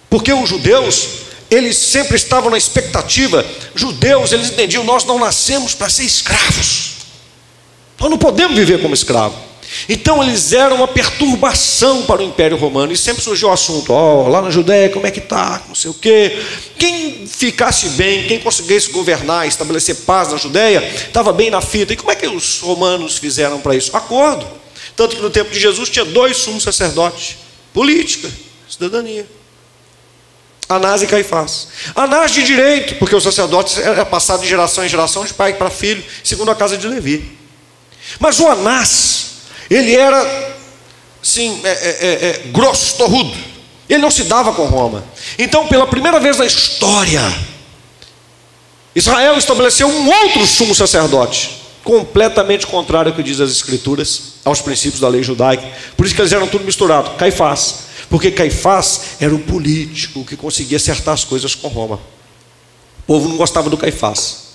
Porque os judeus, eles sempre estavam na expectativa, judeus, eles entendiam, nós não nascemos para ser escravos. Nós não podemos viver como escravo. Então eles eram uma perturbação para o Império Romano. E sempre surgiu o assunto: ó, oh, lá na Judéia, como é que está? Não sei o quê. Quem ficasse bem, quem conseguisse governar, estabelecer paz na Judéia, estava bem na fita. E como é que os romanos fizeram para isso? Acordo. Tanto que no tempo de Jesus tinha dois sumos sacerdotes: política, cidadania. Anás e Caifás. Anás de direito, porque o sacerdote era passado de geração em geração, de pai para filho, segundo a casa de Levi. Mas o Anás, ele era, sim, é, é, é, é, grosso, torrudo. Ele não se dava com Roma. Então, pela primeira vez na história, Israel estabeleceu um outro sumo sacerdote, completamente contrário ao que diz as Escrituras, aos princípios da lei judaica. Por isso que eles eram tudo misturado. Caifás. Porque Caifás era o político que conseguia acertar as coisas com Roma. O povo não gostava do Caifás.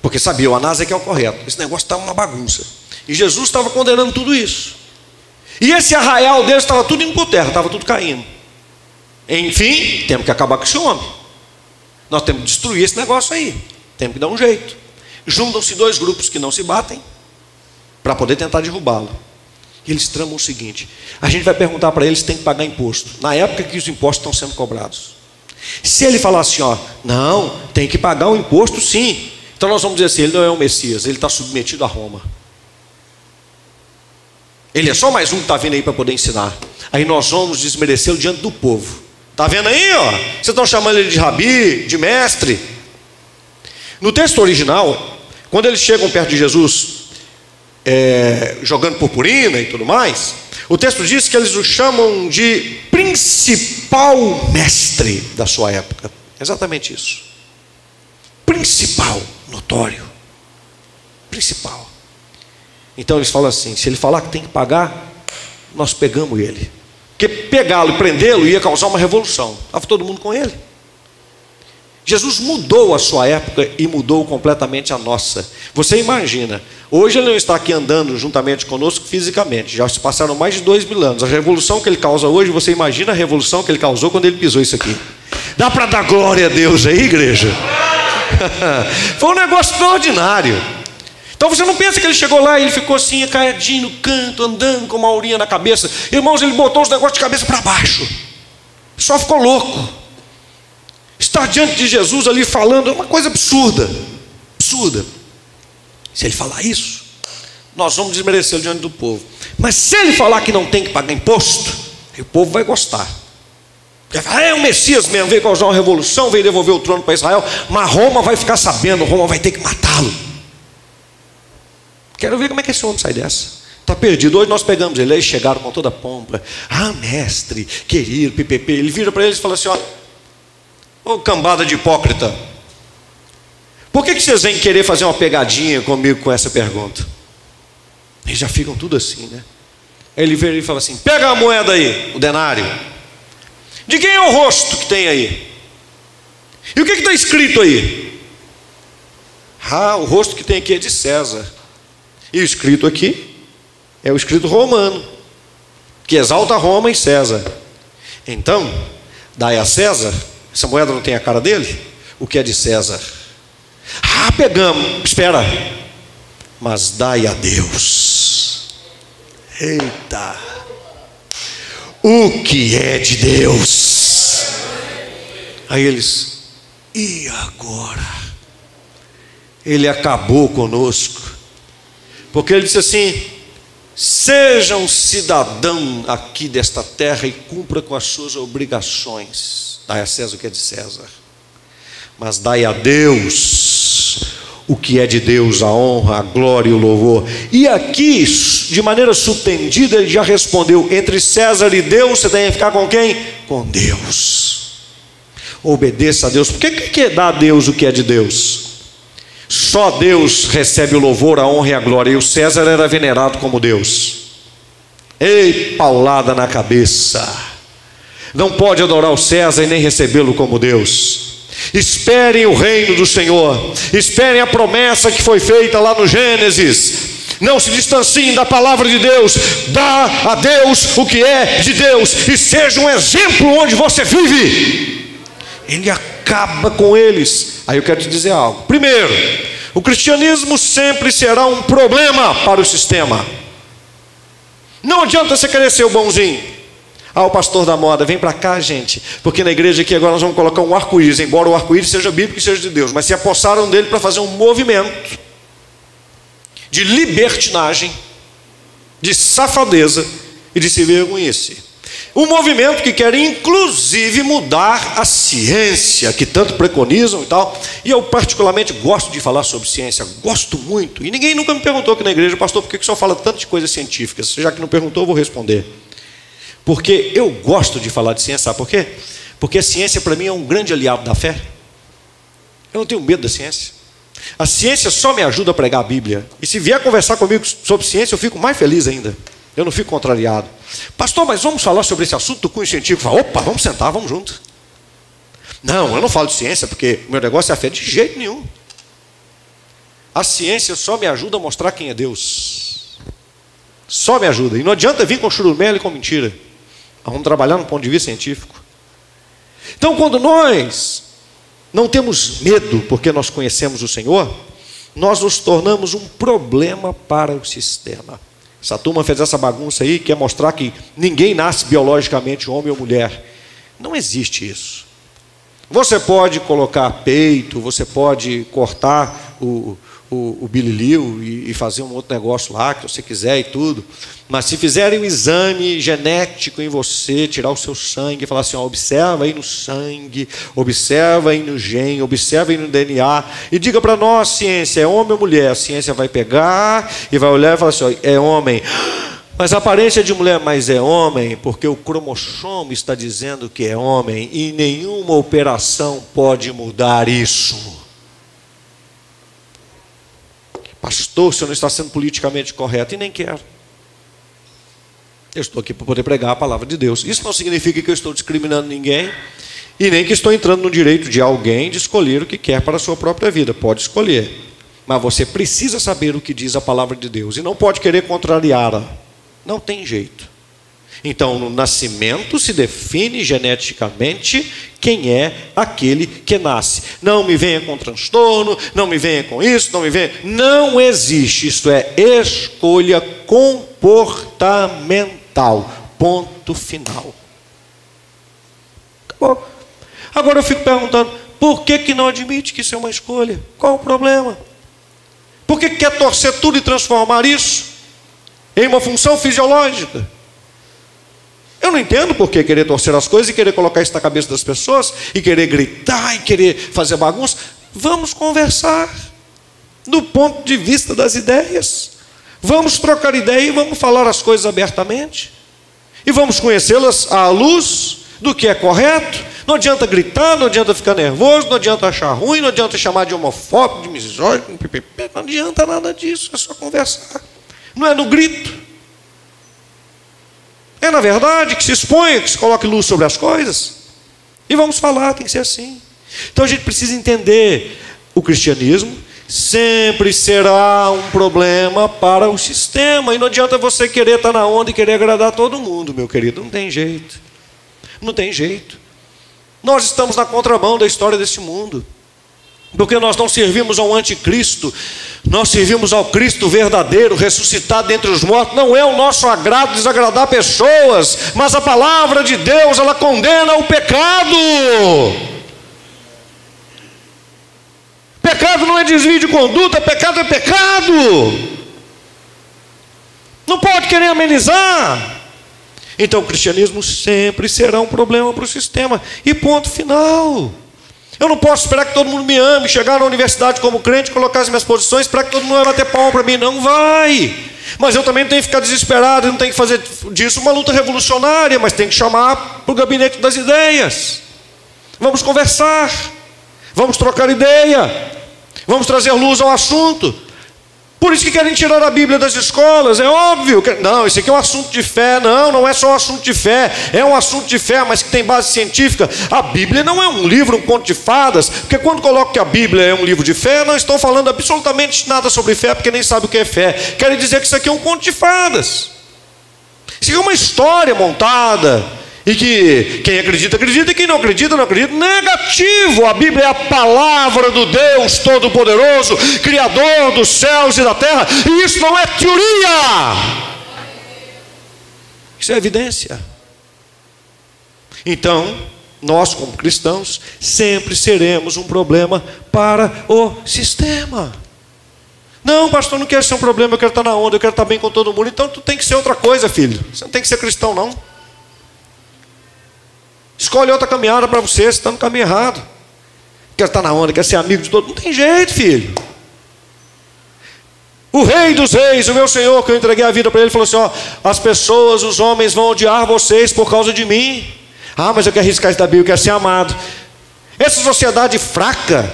Porque sabia, o Anás é que é o correto. Esse negócio estava uma bagunça. E Jesus estava condenando tudo isso. E esse arraial deles estava tudo indo por terra, estava tudo caindo. Enfim, temos que acabar com esse homem. Nós temos que destruir esse negócio aí. Temos que dar um jeito. Juntam-se dois grupos que não se batem para poder tentar derrubá-lo. Eles tramam o seguinte: a gente vai perguntar para eles se tem que pagar imposto. Na época que os impostos estão sendo cobrados. Se ele falar assim, ó, não, tem que pagar o imposto sim. Então nós vamos dizer assim: ele não é o Messias, ele está submetido a Roma. Ele é só mais um que está vindo aí para poder ensinar. Aí nós vamos desmerecê-lo diante do povo. Está vendo aí, ó? Vocês estão chamando ele de rabi, de mestre. No texto original, quando eles chegam perto de Jesus, é, jogando purpurina e tudo mais, o texto diz que eles o chamam de principal mestre da sua época. Exatamente isso. Principal, notório. Principal. Então eles falam assim: se ele falar que tem que pagar, nós pegamos ele. Porque pegá-lo e prendê-lo ia causar uma revolução. Estava todo mundo com ele. Jesus mudou a sua época e mudou completamente a nossa. Você imagina, hoje ele não está aqui andando juntamente conosco fisicamente, já se passaram mais de dois mil anos. A revolução que ele causa hoje, você imagina a revolução que ele causou quando ele pisou isso aqui. Dá para dar glória a Deus aí, igreja? Foi um negócio extraordinário. Então você não pensa que ele chegou lá e ele ficou assim, caiadinho no canto, andando com uma aurinha na cabeça. Irmãos, ele botou os negócios de cabeça para baixo. Só ficou louco. Estar diante de Jesus ali falando é uma coisa absurda. Absurda. Se ele falar isso, nós vamos desmerecê-lo diante do povo. Mas se ele falar que não tem que pagar imposto, o povo vai gostar. Vai falar, é o Messias mesmo, veio causar uma revolução, veio devolver o trono para Israel, mas Roma vai ficar sabendo, Roma vai ter que matá-lo. Quero ver como é que esse homem sai dessa. Está perdido. Hoje nós pegamos ele, aí chegaram com toda a pompa. Ah, mestre, querido, pipipi. Ele vira para eles e fala assim: ó, ô cambada de hipócrita, por que, que vocês vêm querer fazer uma pegadinha comigo com essa pergunta? Eles já ficam tudo assim, né? Ele vira e fala assim: pega a moeda aí, o denário. De quem é o rosto que tem aí? E o que está escrito aí? Ah, o rosto que tem aqui é de César. E o escrito aqui é o escrito romano, que exalta Roma e César. Então, dai a César, essa moeda não tem a cara dele? O que é de César? Ah, pegamos, espera, mas dai a Deus. Eita, o que é de Deus? Aí eles, e agora? Ele acabou conosco. Porque ele disse assim: seja um cidadão aqui desta terra e cumpra com as suas obrigações. Dai a César o que é de César, mas dai a Deus o que é de Deus, a honra, a glória e o louvor. E aqui, de maneira subtendida, ele já respondeu: entre César e Deus, você tem que ficar com quem? Com Deus. Obedeça a Deus. Por que, que dá a Deus o que é de Deus? Só Deus recebe o louvor, a honra e a glória. E o César era venerado como Deus. Ei, paulada na cabeça. Não pode adorar o César e nem recebê-lo como Deus. Esperem o reino do Senhor. Esperem a promessa que foi feita lá no Gênesis. Não se distanciem da palavra de Deus. Dá a Deus o que é de Deus e seja um exemplo onde você vive. Ele acaba com eles Aí eu quero te dizer algo. Primeiro, o cristianismo sempre será um problema para o sistema. Não adianta você querer ser o bonzinho. Ah, o pastor da moda, vem para cá, gente, porque na igreja aqui agora nós vamos colocar um arco-íris, embora o arco-íris seja bíblico e seja de Deus, mas se apossaram dele para fazer um movimento de libertinagem, de safadeza e de se vergonhice. Um movimento que quer inclusive mudar a ciência, que tanto preconizam e tal. E eu, particularmente, gosto de falar sobre ciência, gosto muito. E ninguém nunca me perguntou aqui na igreja, pastor, por que o senhor fala tanto de coisas científicas? Já que não perguntou, eu vou responder. Porque eu gosto de falar de ciência, sabe por quê? Porque a ciência, para mim, é um grande aliado da fé. Eu não tenho medo da ciência. A ciência só me ajuda a pregar a Bíblia. E se vier conversar comigo sobre ciência, eu fico mais feliz ainda. Eu não fico contrariado. Pastor, mas vamos falar sobre esse assunto do cunho científico? Fala, opa, vamos sentar, vamos junto. Não, eu não falo de ciência porque o meu negócio é a fé de jeito nenhum. A ciência só me ajuda a mostrar quem é Deus. Só me ajuda. E não adianta vir com churumelo e com mentira. Vamos trabalhar no ponto de vista científico. Então, quando nós não temos medo porque nós conhecemos o Senhor, nós nos tornamos um problema para o sistema. Essa turma fez essa bagunça aí, quer mostrar que ninguém nasce biologicamente homem ou mulher. Não existe isso. Você pode colocar peito, você pode cortar o, o, o bililio e, e, fazer um outro negócio lá que você quiser e tudo. Mas se fizerem um exame genético em você, tirar o seu sangue e falar assim: ó, observa aí no sangue, observa aí no gene, observa aí no DNA e diga para nós, ciência, é homem ou mulher? A ciência vai pegar e vai olhar e falar assim: ó, é homem. Mas a aparência de mulher, mas é homem, porque o cromossomo está dizendo que é homem e nenhuma operação pode mudar isso. Pastor, você não está sendo politicamente correto e nem quero. Eu estou aqui para poder pregar a palavra de Deus. Isso não significa que eu estou discriminando ninguém e nem que estou entrando no direito de alguém de escolher o que quer para a sua própria vida. Pode escolher. Mas você precisa saber o que diz a palavra de Deus e não pode querer contrariá-la. Não tem jeito. Então, no nascimento se define geneticamente quem é aquele que nasce. Não me venha com transtorno, não me venha com isso, não me venha. Não existe. Isso é escolha comportamental. Ponto final. Acabou. Agora eu fico perguntando: por que, que não admite que isso é uma escolha? Qual o problema? Por que quer torcer tudo e transformar isso em uma função fisiológica? Eu não entendo por que querer torcer as coisas e querer colocar isso na cabeça das pessoas e querer gritar e querer fazer bagunça. Vamos conversar do ponto de vista das ideias. Vamos trocar ideia e vamos falar as coisas abertamente. E vamos conhecê-las à luz do que é correto. Não adianta gritar, não adianta ficar nervoso, não adianta achar ruim, não adianta chamar de homofóbico, de misógino, não adianta nada disso, é só conversar. Não é no grito. É na verdade que se exponha, que se coloque luz sobre as coisas. E vamos falar, tem que ser assim. Então a gente precisa entender: o cristianismo sempre será um problema para o sistema. E não adianta você querer estar na onda e querer agradar todo mundo, meu querido. Não tem jeito. Não tem jeito. Nós estamos na contramão da história desse mundo. Porque nós não servimos ao anticristo, nós servimos ao Cristo verdadeiro, ressuscitado dentre os mortos. Não é o nosso agrado desagradar pessoas, mas a palavra de Deus, ela condena o pecado. Pecado não é desvio de conduta, pecado é pecado. Não pode querer amenizar. Então o cristianismo sempre será um problema para o sistema. E ponto final. Eu não posso esperar que todo mundo me ame, chegar na universidade como crente, colocar as minhas posições, esperar que todo mundo vai bater palma para mim. Não vai. Mas eu também não tenho que ficar desesperado, não tenho que fazer disso uma luta revolucionária, mas tem que chamar para o gabinete das ideias. Vamos conversar, vamos trocar ideia, vamos trazer luz ao assunto. Por isso que querem tirar a Bíblia das escolas, é óbvio. Que, não, isso aqui é um assunto de fé. Não, não é só um assunto de fé. É um assunto de fé, mas que tem base científica. A Bíblia não é um livro, um conto de fadas. Porque quando coloco que a Bíblia é um livro de fé, não estou falando absolutamente nada sobre fé, porque nem sabe o que é fé. Querem dizer que isso aqui é um conto de fadas. Isso aqui é uma história montada e que quem acredita, acredita, e quem não acredita, não acredita. Negativo. A Bíblia é a palavra do Deus Todo-Poderoso, Criador dos céus e da terra. E isso não é teoria. Isso é evidência. Então, nós, como cristãos, sempre seremos um problema para o sistema. Não, pastor, não quero ser um problema, eu quero estar na onda, eu quero estar bem com todo mundo. Então tu tem que ser outra coisa, filho. Você não tem que ser cristão, não. Escolhe outra caminhada para você, você está no caminho errado. Quer estar na onda, quer ser amigo de todo Não tem jeito, filho. O rei dos reis, o meu senhor, que eu entreguei a vida para ele, falou assim: ó, as pessoas, os homens vão odiar vocês por causa de mim. Ah, mas eu quero arriscar isso da Bíblia, eu quero ser amado. Essa sociedade fraca,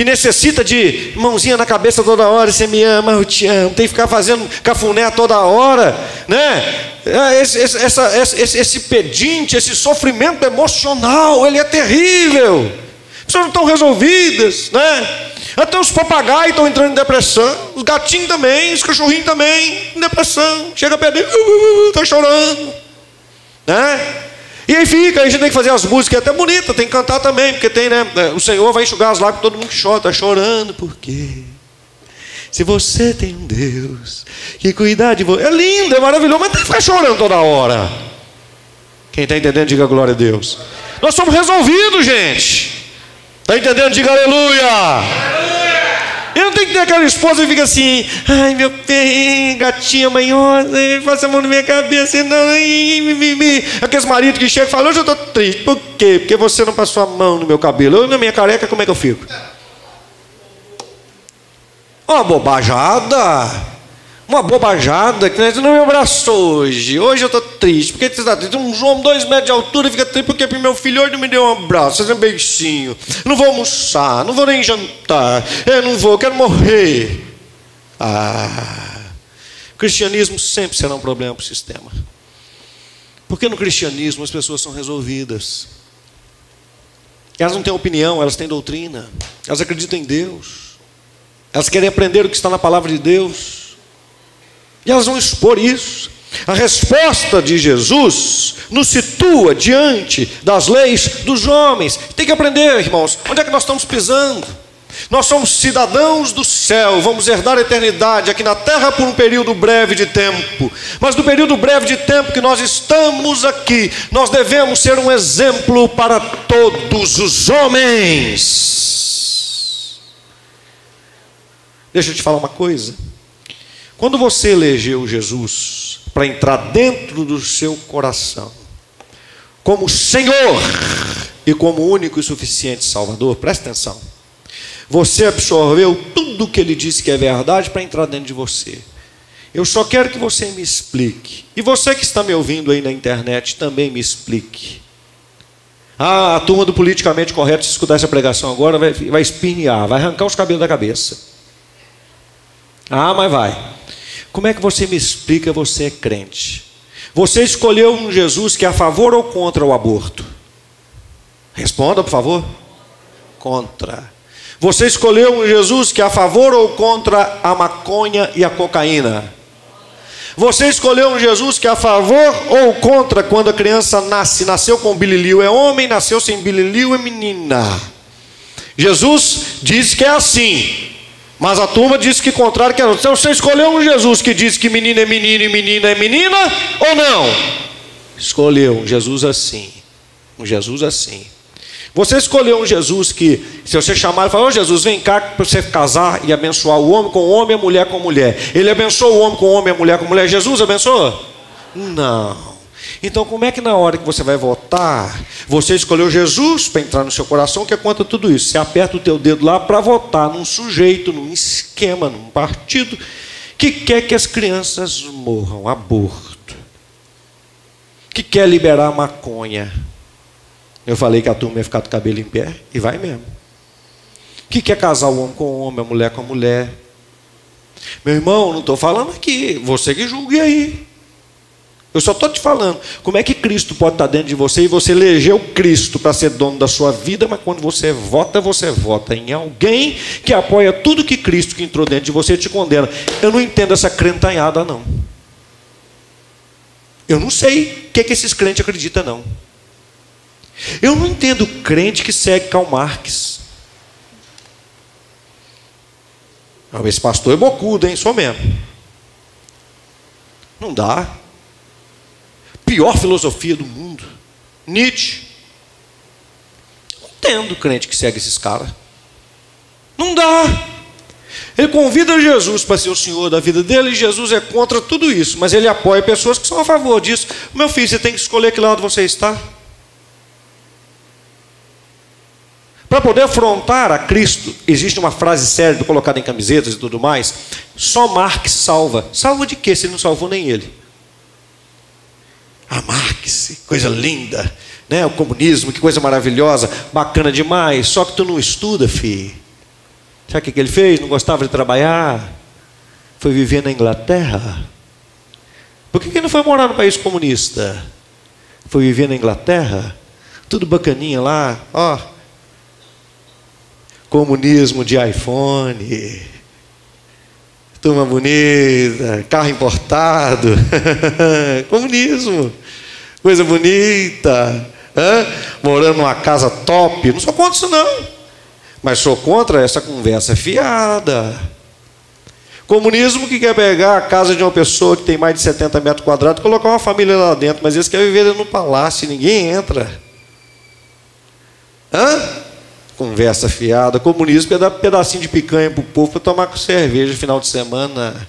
que necessita de mãozinha na cabeça toda hora, você me ama, eu te amo, tem que ficar fazendo cafuné toda hora, né? É, esse, essa, esse, esse pedinte, esse sofrimento emocional, ele é terrível. As pessoas não estão resolvidas, né? Até os papagaios estão entrando em depressão, os gatinhos também, os cachorrinhos também, em depressão. Chega perto dele, está uh, uh, uh, chorando, né? E aí fica, a gente tem que fazer as músicas até bonitas, tem que cantar também, porque tem, né? O Senhor vai enxugar as lágrimas, todo mundo que chora, está chorando, por quê? Se você tem um Deus que cuidar de você, é lindo, é maravilhoso, mas tem que ficar chorando toda hora. Quem está entendendo, diga glória a Deus. Nós somos resolvidos, gente. Está entendendo? Diga aleluia. aleluia. Eu não tenho que ter aquela esposa que fica assim, ai meu bem, gatinha manhosa, passa a mão na minha cabeça, não, aqueles maridos que chegam e falam, hoje eu estou triste, por quê? Porque você não passou a mão no meu cabelo, eu na minha careca, como é que eu fico? Uma bobajada. Uma bobajada que não me abraçou hoje. Hoje eu estou triste. Porque você está triste? Um João, dois metros de altura, fica triste porque meu filho hoje não me deu um abraço, fazer um beijinho. Não vou almoçar, não vou nem jantar. Eu não vou, quero morrer. Ah. O cristianismo sempre será um problema para o sistema. Porque no cristianismo as pessoas são resolvidas. Elas não têm opinião, elas têm doutrina. Elas acreditam em Deus. Elas querem aprender o que está na palavra de Deus. E elas vão expor isso. A resposta de Jesus nos situa diante das leis dos homens. Tem que aprender, irmãos, onde é que nós estamos pisando? Nós somos cidadãos do céu, vamos herdar a eternidade aqui na terra por um período breve de tempo. Mas no período breve de tempo que nós estamos aqui, nós devemos ser um exemplo para todos os homens. Deixa eu te falar uma coisa. Quando você elegeu Jesus para entrar dentro do seu coração, como Senhor e como único e suficiente Salvador, presta atenção. Você absorveu tudo que ele disse que é verdade para entrar dentro de você. Eu só quero que você me explique. E você que está me ouvindo aí na internet também me explique. Ah, a turma do politicamente correto, se escutar essa pregação agora, vai, vai espinhar, vai arrancar os cabelos da cabeça. Ah, mas vai. Como é que você me explica você é crente? Você escolheu um Jesus que é a favor ou contra o aborto? Responda, por favor. Contra. Você escolheu um Jesus que é a favor ou contra a maconha e a cocaína? Você escolheu um Jesus que é a favor ou contra quando a criança nasce? Nasceu com bililio é homem, nasceu sem bililio é menina. Jesus diz que é assim. Mas a turma disse que contrário que era. Então você escolheu um Jesus que diz que menino é menino e menina é menina ou não? Escolheu um Jesus assim. Um Jesus assim. Você escolheu um Jesus que, se você chamar e falar, oh, Jesus, vem cá para você casar e abençoar o homem com homem a mulher com mulher. Ele abençoou o homem com homem a mulher com mulher. Jesus abençoou? Não. Então, como é que na hora que você vai votar, você escolheu Jesus para entrar no seu coração, que é contra tudo isso? Você aperta o teu dedo lá para votar num sujeito, num esquema, num partido que quer que as crianças morram, aborto, que quer liberar maconha. Eu falei que a turma ia ficar do cabelo em pé, e vai mesmo. Que quer casar o homem com o homem, a mulher com a mulher. Meu irmão, não estou falando aqui, você que julgue aí. Eu só estou te falando como é que Cristo pode estar dentro de você e você elegeu Cristo para ser dono da sua vida, mas quando você vota, você vota em alguém que apoia tudo que Cristo que entrou dentro de você te condena. Eu não entendo essa crentanhada, não. Eu não sei o que, é que esses crentes acreditam, não. Eu não entendo crente que segue Karl Marx. Esse pastor é bocudo, hein? Sou mesmo. Não dá pior filosofia do mundo. Nietzsche. Não entendo crente que segue esses caras. Não dá. Ele convida Jesus para ser o Senhor da vida dele e Jesus é contra tudo isso, mas ele apoia pessoas que são a favor disso. Meu filho, você tem que escolher que lado você está. Para poder afrontar a Cristo, existe uma frase séria colocada em camisetas e tudo mais. Só Marx salva. Salva de quê se ele não salvou nem ele? A Marx, coisa linda, né? O comunismo, que coisa maravilhosa, bacana demais. Só que tu não estuda, filho. Sabe o que ele fez? Não gostava de trabalhar. Foi viver na Inglaterra. Por que ele não foi morar no país comunista? Foi viver na Inglaterra. Tudo bacaninha lá, ó. Comunismo de iPhone turma bonita, carro importado, comunismo, coisa bonita, Hã? morando numa casa top. Não sou contra isso, não, mas sou contra essa conversa fiada. Comunismo que quer pegar a casa de uma pessoa que tem mais de 70 metros quadrados colocar uma família lá dentro, mas eles querem viver no palácio e ninguém entra. Hã? conversa fiada. Comunismo é dar pedacinho de picanha para o povo para tomar cerveja no final de semana.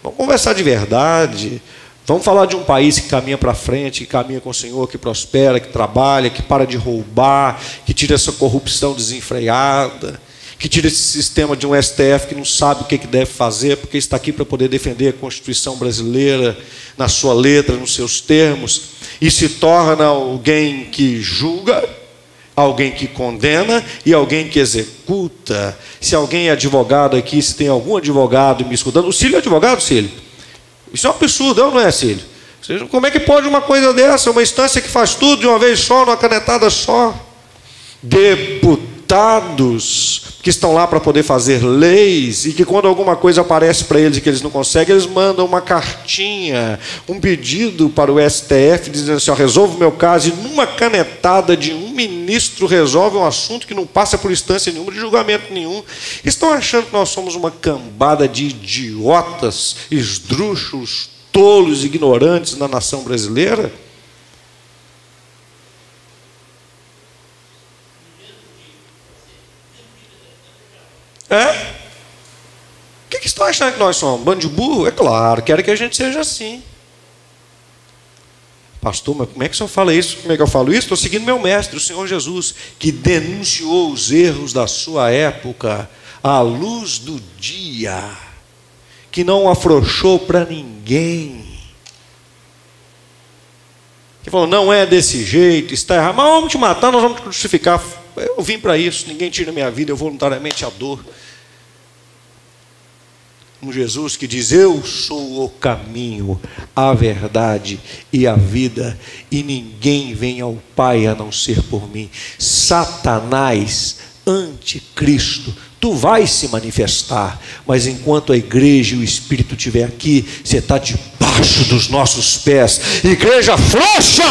Vamos conversar de verdade. Vamos falar de um país que caminha para frente, que caminha com o Senhor, que prospera, que trabalha, que para de roubar, que tira essa corrupção desenfreada, que tira esse sistema de um STF que não sabe o que deve fazer, porque está aqui para poder defender a Constituição brasileira na sua letra, nos seus termos, e se torna alguém que julga alguém que condena e alguém que executa. Se alguém é advogado aqui, se tem algum advogado me escutando, o Cílio é advogado, Cílio? Isso é um absurdo, não é, Cílio? Como é que pode uma coisa dessa, uma instância que faz tudo de uma vez só, numa canetada só? Deputados que estão lá para poder fazer leis e que quando alguma coisa aparece para eles que eles não conseguem, eles mandam uma cartinha, um pedido para o STF dizendo assim: ó, o meu caso, e numa canetada de um ministro resolve um assunto que não passa por instância nenhuma, de julgamento nenhum. Estão achando que nós somos uma cambada de idiotas, esdrúxulos, tolos, ignorantes na nação brasileira? É? O que, que estão achando que nós somos? Bando de burro? É claro, querem que a gente seja assim. Pastor, mas como é que o senhor fala isso? Como é que eu falo isso? Estou seguindo meu mestre, o Senhor Jesus, que denunciou os erros da sua época à luz do dia, que não afrouxou para ninguém. Que falou, não é desse jeito, está errado, mas vamos te matar, nós vamos te crucificar. Eu vim para isso, ninguém tira minha vida, eu voluntariamente adoro um Jesus que diz: Eu sou o caminho, a verdade e a vida, e ninguém vem ao Pai a não ser por mim. Satanás, anticristo, tu vais se manifestar, mas enquanto a igreja e o Espírito estiver aqui, você está debaixo dos nossos pés. Igreja frouxa,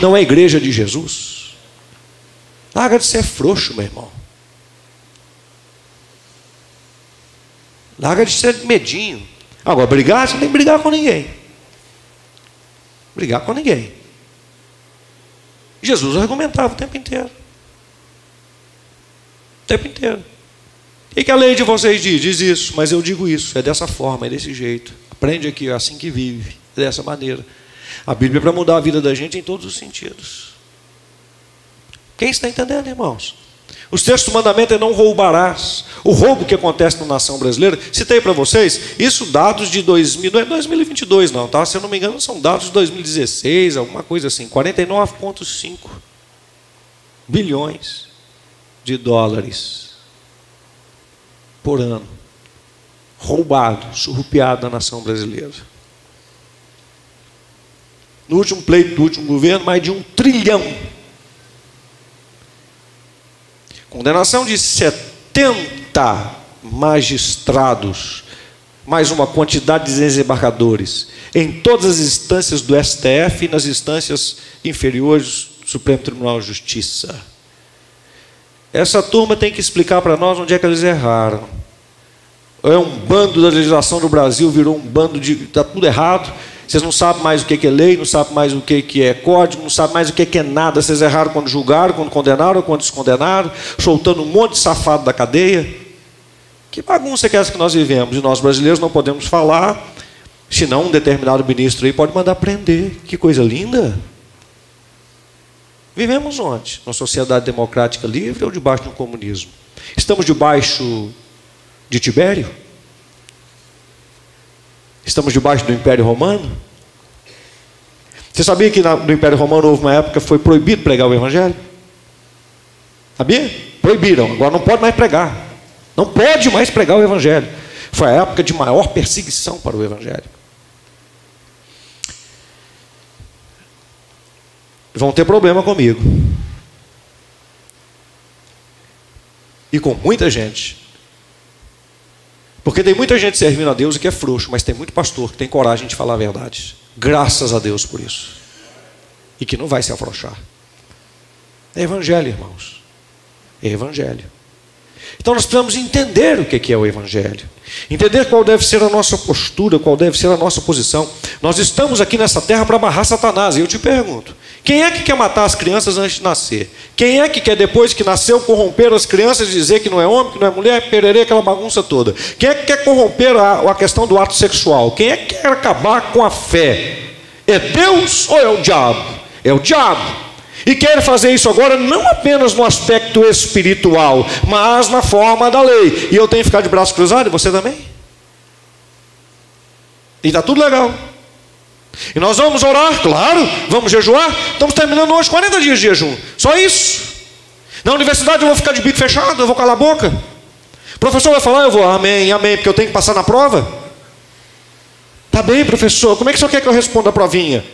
não é igreja de Jesus. Larga de ser frouxo, meu irmão. Larga de ser medinho. Agora, brigar, você não tem que brigar com ninguém. Brigar com ninguém. Jesus argumentava o tempo inteiro. O tempo inteiro. O que a lei de vocês diz? Diz isso, mas eu digo isso, é dessa forma, é desse jeito. Aprende aqui, é assim que vive, é dessa maneira. A Bíblia é para mudar a vida da gente em todos os sentidos. Quem está entendendo, irmãos? O sexto mandamento é não roubarás. O roubo que acontece na nação brasileira, citei para vocês, isso dados de 2000, não é 2022 não, tá? Se eu não me engano, são dados de 2016, alguma coisa assim, 49,5 bilhões de dólares por ano. Roubado, surrupiado na nação brasileira. No último pleito do último governo, mais de um trilhão Condenação de 70 magistrados, mais uma quantidade de desembargadores, em todas as instâncias do STF e nas instâncias inferiores do Supremo Tribunal de Justiça. Essa turma tem que explicar para nós onde é que eles erraram. É um bando da legislação do Brasil, virou um bando de. Está tudo errado. Vocês não sabem mais o que é lei, não sabem mais o que é código, não sabem mais o que é nada. Vocês erraram quando julgaram, quando condenaram, quando descondenaram, soltando um monte de safado da cadeia. Que bagunça que é essa que nós vivemos? E nós brasileiros não podemos falar, senão um determinado ministro aí pode mandar prender. Que coisa linda! Vivemos onde? Numa sociedade democrática livre ou debaixo do comunismo? Estamos debaixo de Tibério? Estamos debaixo do Império Romano? Você sabia que no Império Romano houve uma época que foi proibido pregar o Evangelho? Sabia? Proibiram, agora não pode mais pregar. Não pode mais pregar o Evangelho. Foi a época de maior perseguição para o Evangelho. Vão ter problema comigo. E com muita gente porque tem muita gente servindo a Deus e que é frouxo, mas tem muito pastor que tem coragem de falar a verdade. Graças a Deus por isso. E que não vai se afrouxar. É evangelho, irmãos. É evangelho. Então nós precisamos entender o que é o Evangelho, entender qual deve ser a nossa postura, qual deve ser a nossa posição. Nós estamos aqui nessa terra para amarrar Satanás, e eu te pergunto: quem é que quer matar as crianças antes de nascer? Quem é que quer, depois que nasceu, corromper as crianças e dizer que não é homem, que não é mulher, pererê, aquela bagunça toda? Quem é que quer corromper a, a questão do ato sexual? Quem é que quer acabar com a fé? É Deus ou é o diabo? É o diabo. E quer fazer isso agora não apenas no aspecto espiritual, mas na forma da lei. E eu tenho que ficar de braço cruzado, e você também? E está tudo legal. E nós vamos orar, claro, vamos jejuar. Estamos terminando hoje 40 dias de jejum. Só isso. Na universidade eu vou ficar de bico fechado, eu vou calar a boca. O professor vai falar, eu vou, amém, amém, porque eu tenho que passar na prova. Tá bem, professor, como é que o senhor quer que eu responda a provinha?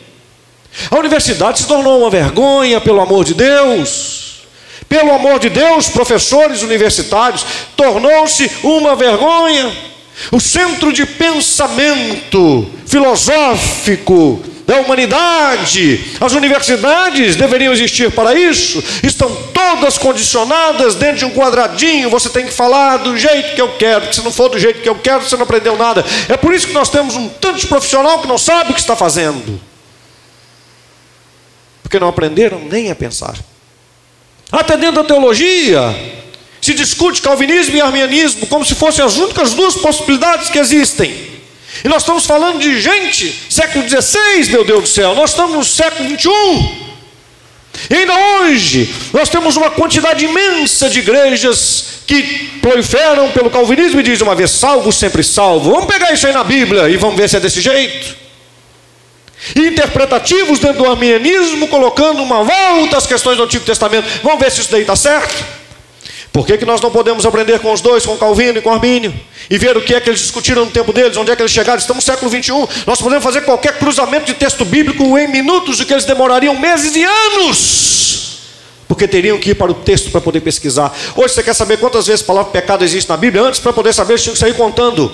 A universidade se tornou uma vergonha, pelo amor de Deus. Pelo amor de Deus, professores universitários, tornou-se uma vergonha. O centro de pensamento filosófico da humanidade, as universidades deveriam existir para isso, estão todas condicionadas dentro de um quadradinho. Você tem que falar do jeito que eu quero, porque se não for do jeito que eu quero, você não aprendeu nada. É por isso que nós temos um tanto de profissional que não sabe o que está fazendo, porque não aprenderam nem a pensar. Até dentro da teologia, se discute calvinismo e arminianismo como se fossem as únicas duas possibilidades que existem. E nós estamos falando de gente, século XVI, meu Deus do céu, nós estamos no século XXI. E ainda hoje, nós temos uma quantidade imensa de igrejas que proliferam pelo calvinismo e dizem uma vez salvo, sempre salvo. Vamos pegar isso aí na Bíblia e vamos ver se é desse jeito. Interpretativos dentro do arminianismo, colocando uma volta às questões do Antigo Testamento. Vamos ver se isso daí está certo. Por que, que nós não podemos aprender com os dois, com Calvino e com Armínio? E ver o que é que eles discutiram no tempo deles, onde é que eles chegaram? Estamos no século 21. Nós podemos fazer qualquer cruzamento de texto bíblico em minutos, o que eles demorariam meses e anos. Porque teriam que ir para o texto para poder pesquisar. Hoje você quer saber quantas vezes a palavra pecado existe na Bíblia? Antes, para poder saber, eles tinham que sair contando.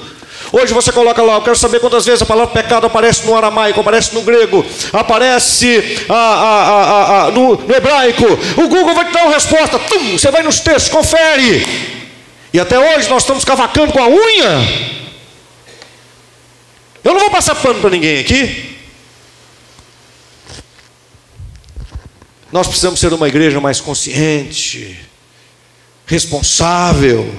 Hoje você coloca lá, eu quero saber quantas vezes a palavra pecado aparece no aramaico, aparece no grego, aparece ah, ah, ah, no, no, hebraico. O Google vai te dar uma resposta. Tum, você vai nos textos, confere. E até hoje nós estamos cavacando com a unha. Eu não vou passar pano para ninguém aqui. Nós precisamos ser uma igreja mais consciente, responsável,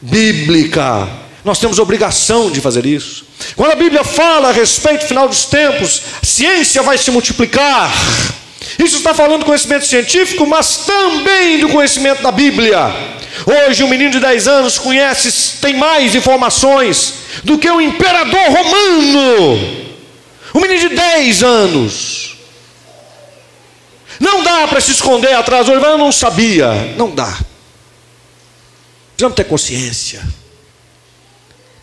bíblica nós temos obrigação de fazer isso. Quando a Bíblia fala a respeito do final dos tempos, a ciência vai se multiplicar. Isso está falando do conhecimento científico, mas também do conhecimento da Bíblia. Hoje um menino de 10 anos conhece, tem mais informações do que o imperador romano. Um menino de 10 anos. Não dá para se esconder atrás, eu não sabia. Não dá. Precisamos ter consciência.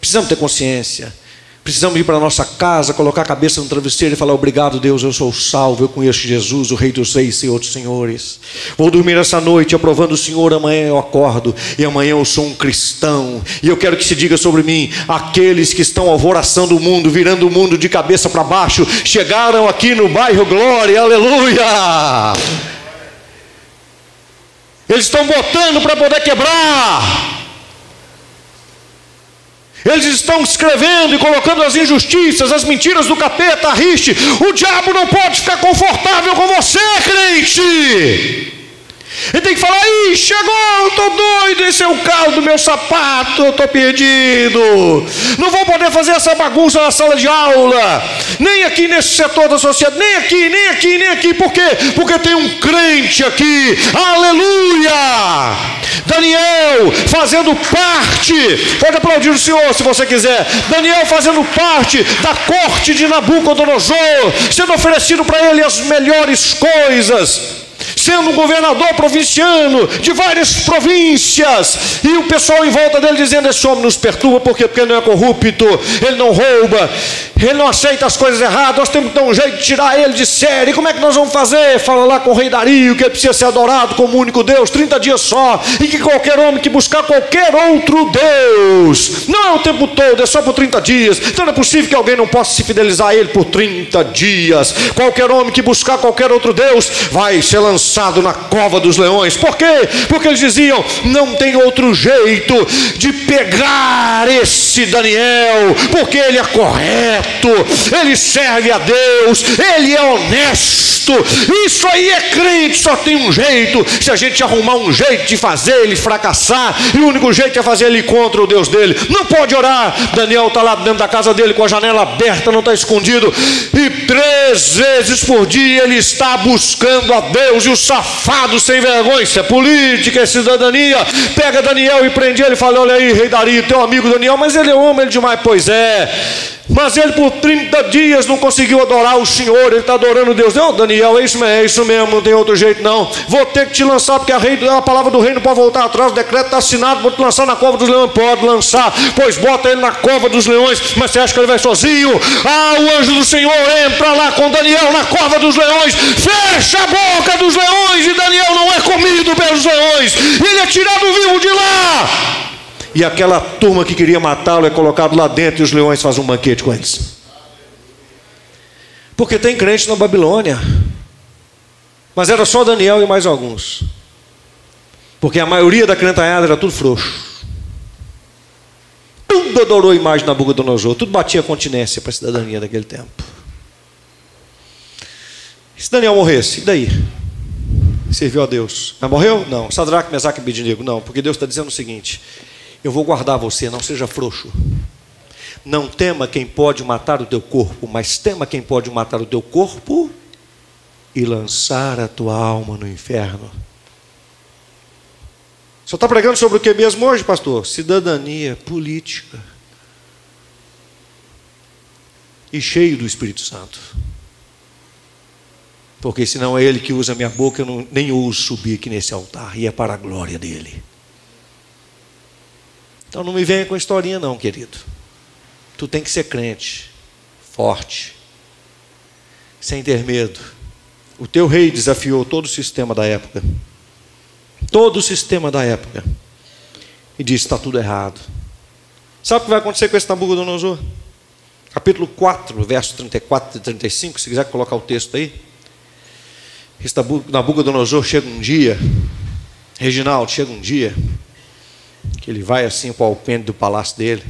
Precisamos ter consciência. Precisamos ir para a nossa casa, colocar a cabeça no travesseiro e falar: Obrigado, Deus, eu sou salvo, eu conheço Jesus, o Rei dos Reis, Senhor dos Senhores. Vou dormir essa noite aprovando o Senhor, amanhã eu acordo, e amanhã eu sou um cristão. E eu quero que se diga sobre mim: aqueles que estão alvoraçando o mundo, virando o mundo de cabeça para baixo, chegaram aqui no bairro Glória, aleluia! Eles estão botando para poder quebrar. Eles estão escrevendo e colocando as injustiças, as mentiras do capeta, a riste. O diabo não pode ficar confortável com você, crente. Ele tem que falar: Ih, chegou, estou doido, esse é o carro do meu sapato, estou perdido. Não vou poder fazer essa bagunça na sala de aula, nem aqui nesse setor da sociedade, nem aqui, nem aqui, nem aqui. Por quê? Porque tem um crente aqui, aleluia. Daniel fazendo parte, pode aplaudir o Senhor se você quiser. Daniel fazendo parte da corte de Nabucodonosor, sendo oferecido para ele as melhores coisas sendo governador provinciano de várias províncias, e o pessoal em volta dele dizendo: Esse homem nos perturba, por quê? Porque ele não é corrupto, ele não rouba, ele não aceita as coisas erradas, nós temos que dar um jeito de tirar ele de série. Como é que nós vamos fazer? Fala lá com o rei Dario que ele precisa ser adorado como único Deus, 30 dias só, e que qualquer homem que buscar qualquer outro Deus, não é o tempo todo, é só por 30 dias. Então não é possível que alguém não possa se fidelizar a ele por 30 dias. Qualquer homem que buscar qualquer outro Deus vai ser lançado lançado na cova dos leões. Por quê? Porque eles diziam: não tem outro jeito de pegar esse Daniel, porque ele é correto, ele serve a Deus, ele é honesto. Isso aí é crente, só tem um jeito. Se a gente arrumar um jeito de fazer ele fracassar, e o único jeito é fazer ele contra o Deus dele. Não pode orar. Daniel está lá dentro da casa dele com a janela aberta, não está escondido, e três vezes por dia ele está buscando a Deus, e o safado sem vergonha, isso é política, é cidadania. Pega Daniel e prende ele e fala: Olha aí, rei Dario, teu amigo Daniel, mas ele ama ele demais. Pois é, Mas ele por 30 dias não conseguiu adorar o Senhor, ele está adorando Deus. Não, Daniel, é isso, mesmo, é isso mesmo, não tem outro jeito não. Vou ter que te lançar, porque a, rei, a palavra do reino não pode voltar atrás, o decreto está assinado, vou te lançar na cova dos leões. Pode lançar, pois bota ele na cova dos leões, mas você acha que ele vai sozinho? Ah, o anjo do Senhor entra lá com Daniel na cova dos leões, fecha a boca dos leões, e Daniel não é comido pelos leões, ele é tirado vivo de lá e aquela turma que queria matá-lo é colocado lá dentro e os leões fazem um banquete com eles. Porque tem crente na Babilônia. Mas era só Daniel e mais alguns. Porque a maioria da crentanhada era tudo frouxo. Tudo adorou a imagem do Nabucodonosor. Tudo batia continência para a cidadania daquele tempo. Se Daniel morresse, e daí? Serviu a Deus. Mas morreu? Não. Sadraque, Mesaque e? Não. Porque Deus está dizendo o seguinte: eu vou guardar você, não seja frouxo. Não tema quem pode matar o teu corpo, mas tema quem pode matar o teu corpo e lançar a tua alma no inferno. Só está pregando sobre o que mesmo hoje, pastor? Cidadania, política. E cheio do Espírito Santo. Porque senão é Ele que usa minha boca, eu não, nem ouso subir aqui nesse altar, e é para a glória dEle. Então não me venha com historinha, não, querido. Tu tem que ser crente, forte, sem ter medo. O teu rei desafiou todo o sistema da época. Todo o sistema da época. E disse: está tudo errado. Sabe o que vai acontecer com esse Nabucodonosor? Capítulo 4, verso 34 e 35, se quiser colocar o texto aí. Esse Nabucodonosor chega um dia, Reginaldo, chega um dia, que ele vai assim para o alpendre do palácio dele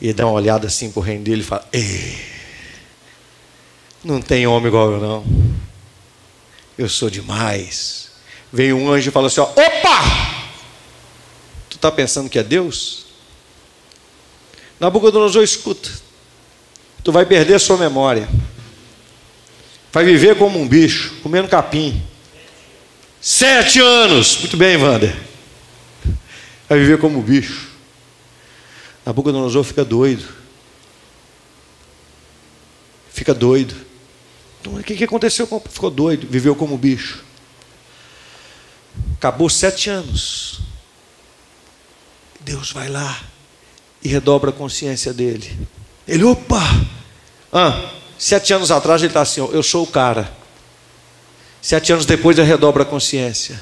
e dá uma olhada assim para o reino dele e fala: não tem homem igual eu não. Eu sou demais. Vem um anjo e fala assim: ó, Opa! Tu está pensando que é Deus? Nabucodonosor, escuta. Tu vai perder a sua memória. Vai viver como um bicho, comendo capim. Sete anos. Muito bem, Wander vai viver como bicho. Nabucodonosor fica doido. Fica doido. Então, o que aconteceu? Ficou doido, viveu como bicho. Acabou sete anos. Deus vai lá e redobra a consciência dele. Ele, opa! Ah, sete anos atrás ele está assim, eu sou o cara. Sete anos depois ele redobra a consciência.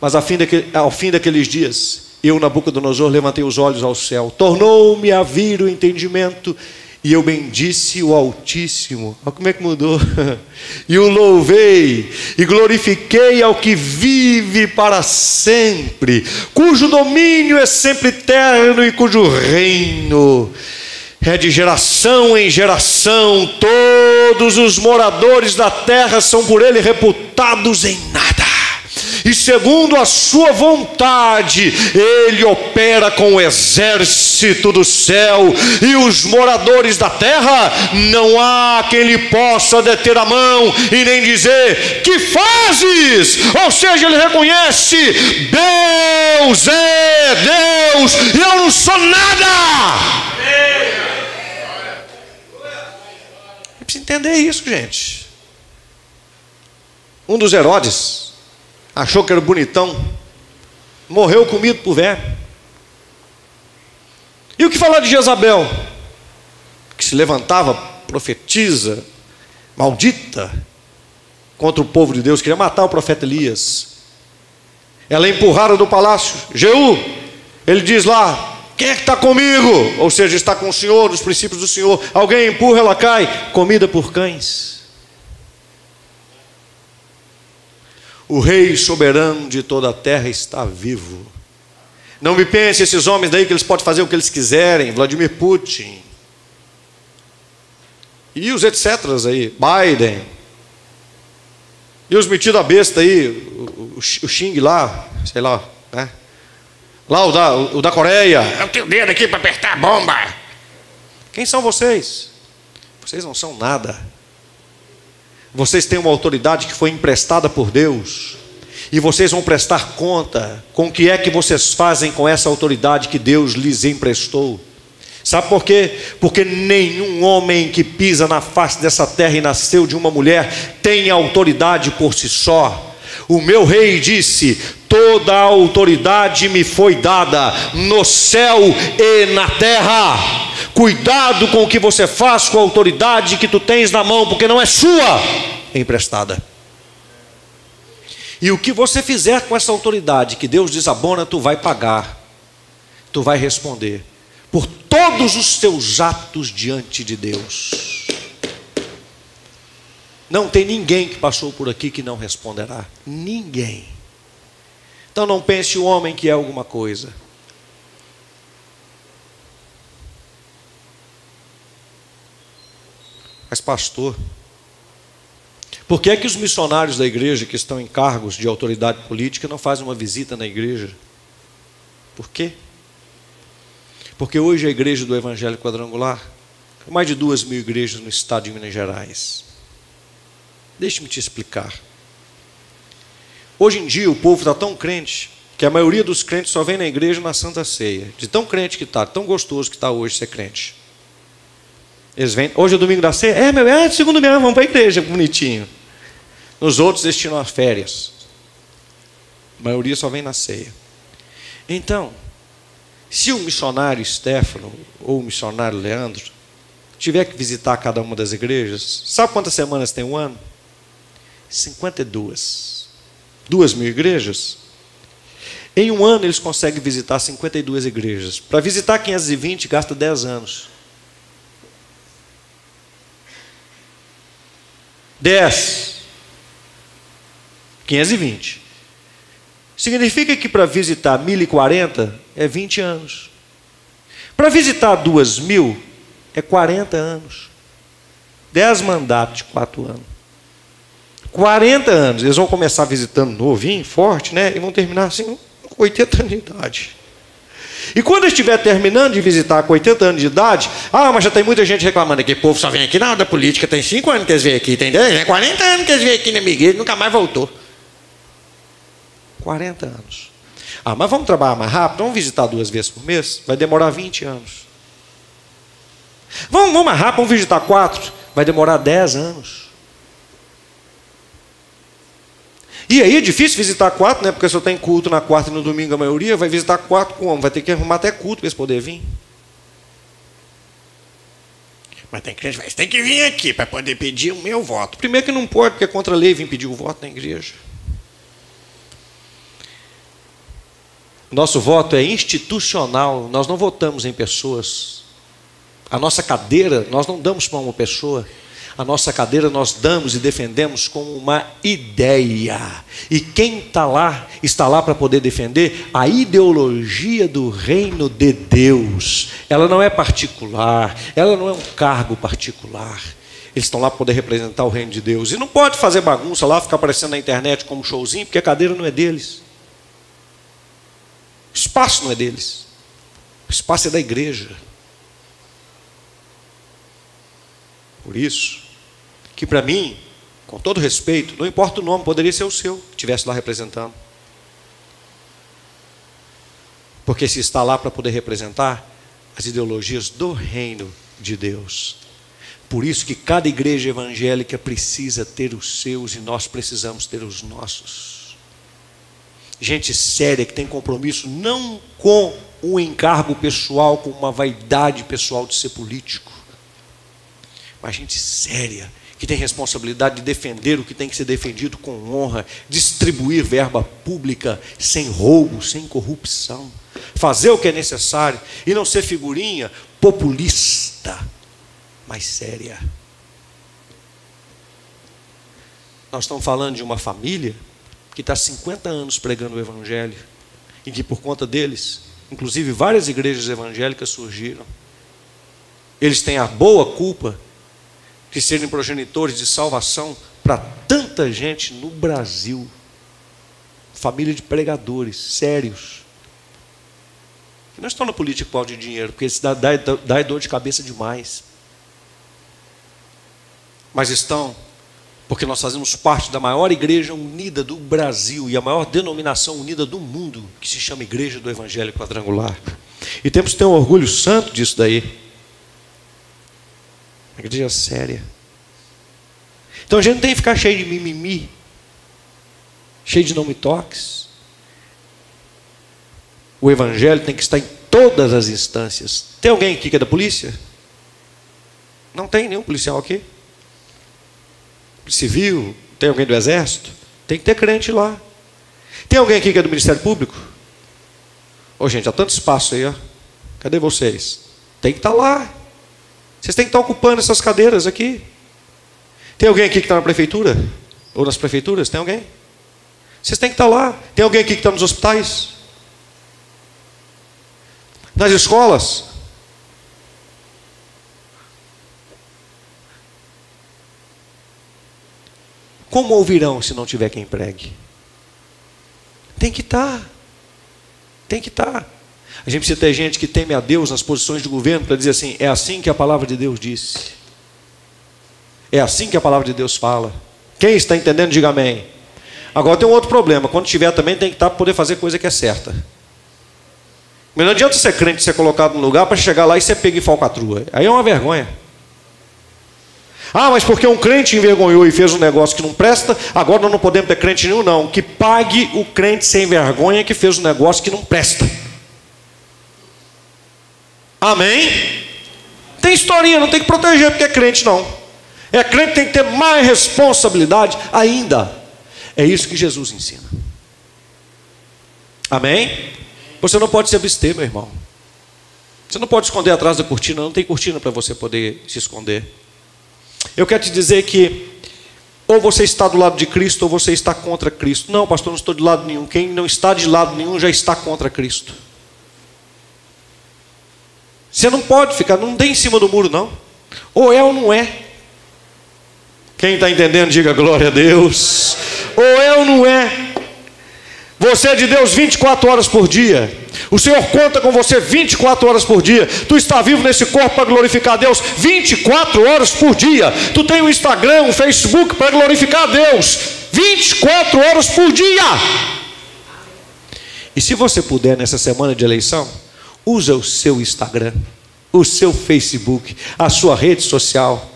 Mas ao fim, daquele, ao fim daqueles dias, eu, Nabucodonosor, levantei os olhos ao céu, tornou-me a vir o entendimento, e eu bendisse o Altíssimo. Olha como é que mudou. e o louvei, e glorifiquei ao que vive para sempre, cujo domínio é sempre eterno e cujo reino é de geração em geração. Todos os moradores da terra são por ele reputados em nada e segundo a sua vontade, ele opera com o exército do céu e os moradores da terra, não há quem lhe possa deter a mão e nem dizer: Que fazes? Ou seja, ele reconhece: Deus é Deus e eu não sou nada. Precisa entender isso, gente. Um dos Herodes, achou que era bonitão, morreu comido por verme. E o que falar de Jezabel? Que se levantava, profetiza, maldita, contra o povo de Deus, queria matar o profeta Elias. Ela empurraram do palácio. Jeú, ele diz lá: quem é que está comigo? Ou seja, está com o Senhor, nos princípios do Senhor. Alguém empurra, ela cai, comida por cães. O Rei soberano de toda a terra está vivo. Não me pense esses homens daí que eles podem fazer o que eles quiserem, Vladimir Putin. E os etc. aí, Biden. E os metidos a besta aí, o, o, o Xing lá, sei lá, né? Lá o da, o da Coreia. Eu tenho dedo aqui para apertar a bomba. Quem são vocês? Vocês não são nada. Vocês têm uma autoridade que foi emprestada por Deus. E vocês vão prestar conta com o que é que vocês fazem com essa autoridade que Deus lhes emprestou. Sabe por quê? Porque nenhum homem que pisa na face dessa terra e nasceu de uma mulher tem autoridade por si só. O meu rei disse: Toda a autoridade me foi dada no céu e na terra. Cuidado com o que você faz com a autoridade que tu tens na mão, porque não é sua, é emprestada. E o que você fizer com essa autoridade que Deus desabona, tu vai pagar, tu vai responder por todos os teus atos diante de Deus. Não tem ninguém que passou por aqui que não responderá. Ninguém. Então não pense o homem que é alguma coisa. Mas, pastor, por que é que os missionários da igreja que estão em cargos de autoridade política não fazem uma visita na igreja? Por quê? Porque hoje a igreja do Evangelho Quadrangular, mais de duas mil igrejas no estado de Minas Gerais. Deixe-me te explicar. Hoje em dia o povo está tão crente que a maioria dos crentes só vem na igreja na Santa Ceia. De tão crente que está, tão gostoso que está hoje ser crente. Eles vêm, hoje é domingo da ceia? É, meu, é segundo mesmo, vamos para a igreja, bonitinho. Nos outros destinam a férias. A maioria só vem na ceia. Então, se o missionário Stefano ou o missionário Leandro tiver que visitar cada uma das igrejas, sabe quantas semanas tem um ano? 52. Duas mil igrejas? Em um ano eles conseguem visitar 52 igrejas. Para visitar 520 gasta 10 anos. 10. 520. Significa que para visitar 1040 é 20 anos. Para visitar 2000 é 40 anos. 10 mandatos de 4 anos. 40 anos. Eles vão começar visitando novinho, forte, né? E vão terminar assim, com 80 anos de idade. E quando estiver terminando de visitar com 80 anos de idade, ah, mas já tem muita gente reclamando que o povo só vem aqui na da política, tem 5 anos que eles vêm aqui, tem 10, 40 anos que eles vêm aqui na minha igreja, nunca mais voltou. 40 anos. Ah, mas vamos trabalhar mais rápido, vamos visitar duas vezes por mês, vai demorar 20 anos. Vamos, vamos mais rápido, vamos visitar quatro, vai demorar 10 anos. E aí é difícil visitar quatro, né? Porque só tem culto na quarta e no domingo a maioria, vai visitar quatro como? Vai ter que arrumar até culto para eles poderem vir. Mas tem crente, mas tem que vir aqui para poder pedir o meu voto. Primeiro que não pode, porque é contra a lei vir pedir o voto na igreja. Nosso voto é institucional, nós não votamos em pessoas. A nossa cadeira, nós não damos para uma pessoa a nossa cadeira nós damos e defendemos como uma ideia. E quem está lá, está lá para poder defender a ideologia do reino de Deus. Ela não é particular, ela não é um cargo particular. Eles estão lá para poder representar o reino de Deus. E não pode fazer bagunça lá, ficar aparecendo na internet como showzinho, porque a cadeira não é deles. O espaço não é deles. O espaço é da igreja. Por isso, que para mim, com todo respeito, não importa o nome, poderia ser o seu, que estivesse lá representando. Porque se está lá para poder representar as ideologias do reino de Deus. Por isso que cada igreja evangélica precisa ter os seus e nós precisamos ter os nossos. Gente séria que tem compromisso não com um encargo pessoal, com uma vaidade pessoal de ser político, mas gente séria que tem responsabilidade de defender o que tem que ser defendido com honra, distribuir verba pública sem roubo, sem corrupção, fazer o que é necessário e não ser figurinha populista, mas séria. Nós estamos falando de uma família que está 50 anos pregando o Evangelho e que por conta deles, inclusive várias igrejas evangélicas surgiram. Eles têm a boa culpa de serem progenitores de salvação para tanta gente no Brasil. Família de pregadores sérios. Que não estão na política por de dinheiro, porque isso dá, dá, dá dor de cabeça demais. Mas estão porque nós fazemos parte da maior igreja unida do Brasil e a maior denominação unida do mundo, que se chama Igreja do Evangelho Quadrangular. E temos que ter um orgulho santo disso daí. Uma igreja séria. Então a gente não tem que ficar cheio de mimimi, cheio de não me toques. O evangelho tem que estar em todas as instâncias. Tem alguém aqui que é da polícia? Não tem nenhum policial aqui. Civil, tem alguém do exército? Tem que ter crente lá. Tem alguém aqui que é do Ministério Público? Ô oh, gente, há tanto espaço aí, ó. Cadê vocês? Tem que estar lá. Vocês têm que estar ocupando essas cadeiras aqui. Tem alguém aqui que está na prefeitura? Ou nas prefeituras? Tem alguém? Vocês têm que estar lá. Tem alguém aqui que está nos hospitais? Nas escolas? Como ouvirão se não tiver quem pregue? Tem que estar. Tem que estar. A gente precisa ter gente que teme a Deus nas posições de governo para dizer assim: é assim que a palavra de Deus disse. É assim que a palavra de Deus fala. Quem está entendendo, diga amém. Agora tem um outro problema: quando tiver também tem que estar para poder fazer coisa que é certa. Mas não adianta ser crente ser colocado no lugar para chegar lá e ser pego em falcatrua. Aí é uma vergonha. Ah, mas porque um crente envergonhou e fez um negócio que não presta, agora nós não podemos ter crente nenhum, não. Que pague o crente sem vergonha que fez um negócio que não presta. Amém? Tem historinha, não tem que proteger porque é crente, não. É crente tem que ter mais responsabilidade ainda. É isso que Jesus ensina. Amém? Você não pode se abster, meu irmão. Você não pode esconder atrás da cortina, não tem cortina para você poder se esconder. Eu quero te dizer que ou você está do lado de Cristo ou você está contra Cristo. Não, pastor, não estou de lado nenhum. Quem não está de lado nenhum já está contra Cristo. Você não pode ficar, não tem em cima do muro, não. Ou é ou não é. Quem está entendendo, diga glória a Deus. Ou é ou não é. Você é de Deus 24 horas por dia. O Senhor conta com você 24 horas por dia. Tu está vivo nesse corpo para glorificar a Deus 24 horas por dia. Tu tem um Instagram, um Facebook para glorificar a Deus 24 horas por dia. E se você puder nessa semana de eleição, usa o seu Instagram, o seu Facebook, a sua rede social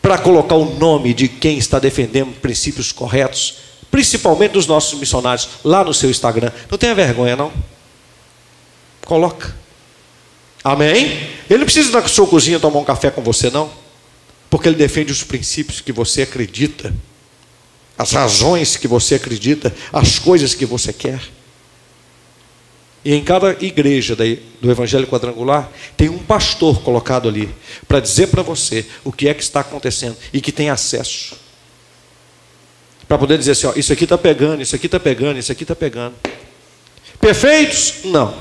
para colocar o nome de quem está defendendo princípios corretos principalmente dos nossos missionários, lá no seu Instagram. Não tenha vergonha, não. Coloca. Amém? Ele não precisa ir na sua cozinha tomar um café com você, não. Porque ele defende os princípios que você acredita, as razões que você acredita, as coisas que você quer. E em cada igreja do Evangelho Quadrangular, tem um pastor colocado ali para dizer para você o que é que está acontecendo e que tem acesso. Para poder dizer assim, ó, isso aqui está pegando, isso aqui está pegando, isso aqui está pegando. Perfeitos? Não.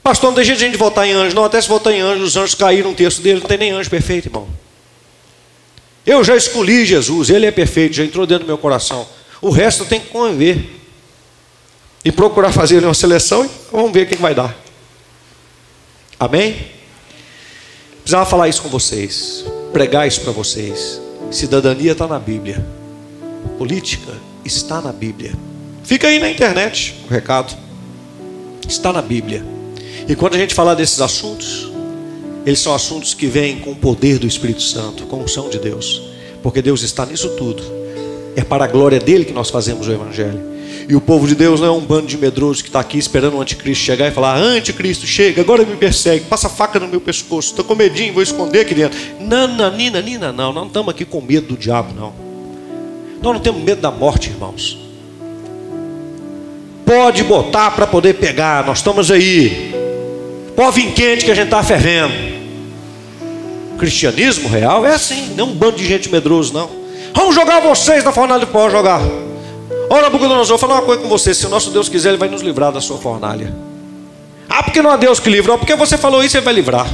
Pastor, não deixa de a gente votar em anjos. Não, até se votar em anjos, os anjos caíram no texto dele, não tem nem anjo perfeito, irmão. Eu já escolhi Jesus, ele é perfeito, já entrou dentro do meu coração. O resto tem que conviver. E procurar fazer uma seleção e vamos ver o que vai dar. Amém? Precisava falar isso com vocês pregar isso para vocês. Cidadania está na Bíblia. Política está na Bíblia. Fica aí na internet o recado. Está na Bíblia. E quando a gente falar desses assuntos, eles são assuntos que vêm com o poder do Espírito Santo, com a unção de Deus. Porque Deus está nisso tudo. É para a glória dele que nós fazemos o Evangelho. E o povo de Deus não é um bando de medrosos que está aqui esperando o anticristo chegar e falar: Anticristo, chega, agora me persegue, passa faca no meu pescoço, estou com medinho, vou esconder aqui dentro. Nana, nina, nina, não, não estamos aqui com medo do diabo, não. Nós não temos medo da morte, irmãos. Pode botar para poder pegar, nós estamos aí. Pode vir quente que a gente está fervendo. O cristianismo real é assim, não é um bando de gente medroso, não. Vamos jogar vocês na fornalha de pó, jogar. Ora, Nabucodonosor, vou falar uma coisa com você. Se o nosso Deus quiser, Ele vai nos livrar da sua fornalha. Ah, porque não há Deus que livrou? Porque você falou isso, Ele vai livrar.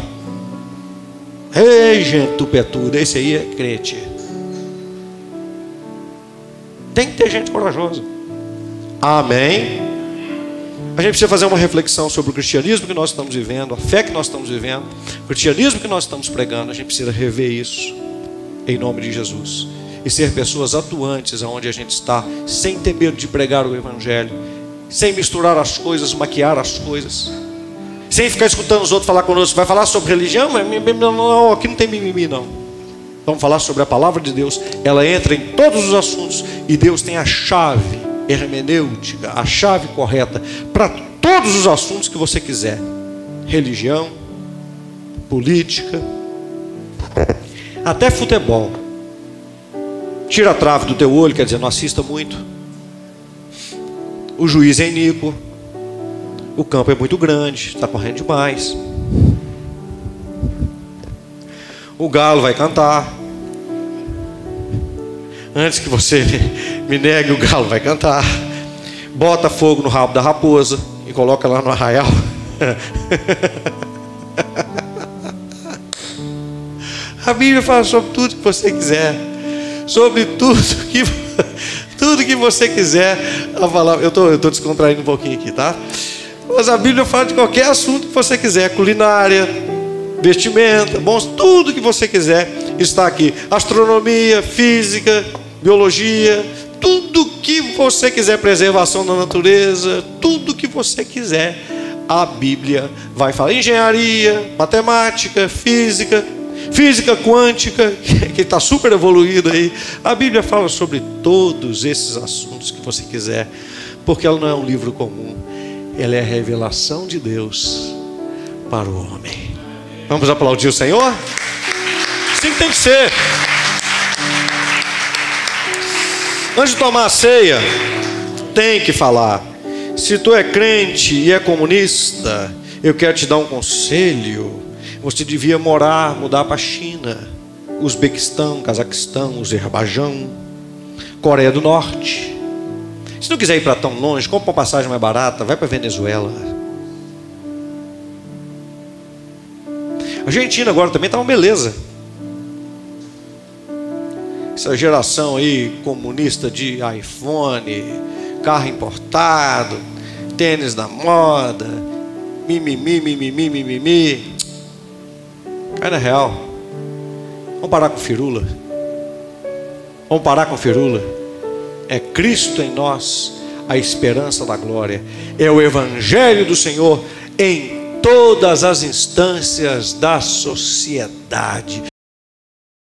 Ei, gente do petudo, esse aí é crente. Tem que ter gente corajosa. Amém. A gente precisa fazer uma reflexão sobre o cristianismo que nós estamos vivendo, a fé que nós estamos vivendo, o cristianismo que nós estamos pregando. A gente precisa rever isso, em nome de Jesus. E ser pessoas atuantes aonde a gente está, sem ter medo de pregar o Evangelho, sem misturar as coisas, maquiar as coisas, sem ficar escutando os outros falar conosco. Vai falar sobre religião? Não, não, aqui não tem mimimi, não. Vamos falar sobre a palavra de Deus. Ela entra em todos os assuntos e Deus tem a chave hermenêutica, a chave correta para todos os assuntos que você quiser: religião, política, até futebol. Tira a trave do teu olho, quer dizer, não assista muito. O juiz é iníquo. O campo é muito grande, está correndo demais. O galo vai cantar. Antes que você me negue, o galo vai cantar. Bota fogo no rabo da raposa e coloca lá no arraial. A Bíblia fala sobre tudo que você quiser, sobre tudo que tudo que você quiser a falar. Eu tô, estou descontraindo um pouquinho aqui, tá? Mas a Bíblia fala de qualquer assunto que você quiser, culinária, vestimenta, bons, tudo que você quiser está aqui. Astronomia, física, biologia, tudo que você quiser, preservação da natureza, tudo que você quiser, a Bíblia vai falar. Engenharia, matemática, física, física quântica, que está super evoluída aí. A Bíblia fala sobre todos esses assuntos que você quiser, porque ela não é um livro comum, ela é a revelação de Deus para o homem. Vamos aplaudir o Senhor? Assim tem que ser. Antes de tomar a ceia, tem que falar. Se tu é crente e é comunista, eu quero te dar um conselho. Você devia morar, mudar para a China, Uzbequistão, Cazaquistão, Azerbaijão, Coreia do Norte. Se não quiser ir para tão longe, compra uma passagem mais barata, vai para Venezuela. A Argentina agora também está uma beleza essa geração aí comunista de iPhone, carro importado, tênis da moda, mimimi, mimimi, mimimi. Cai na real. Vamos parar com firula. Vamos parar com firula. É Cristo em nós, a esperança da glória. É o Evangelho do Senhor em todas as instâncias da sociedade.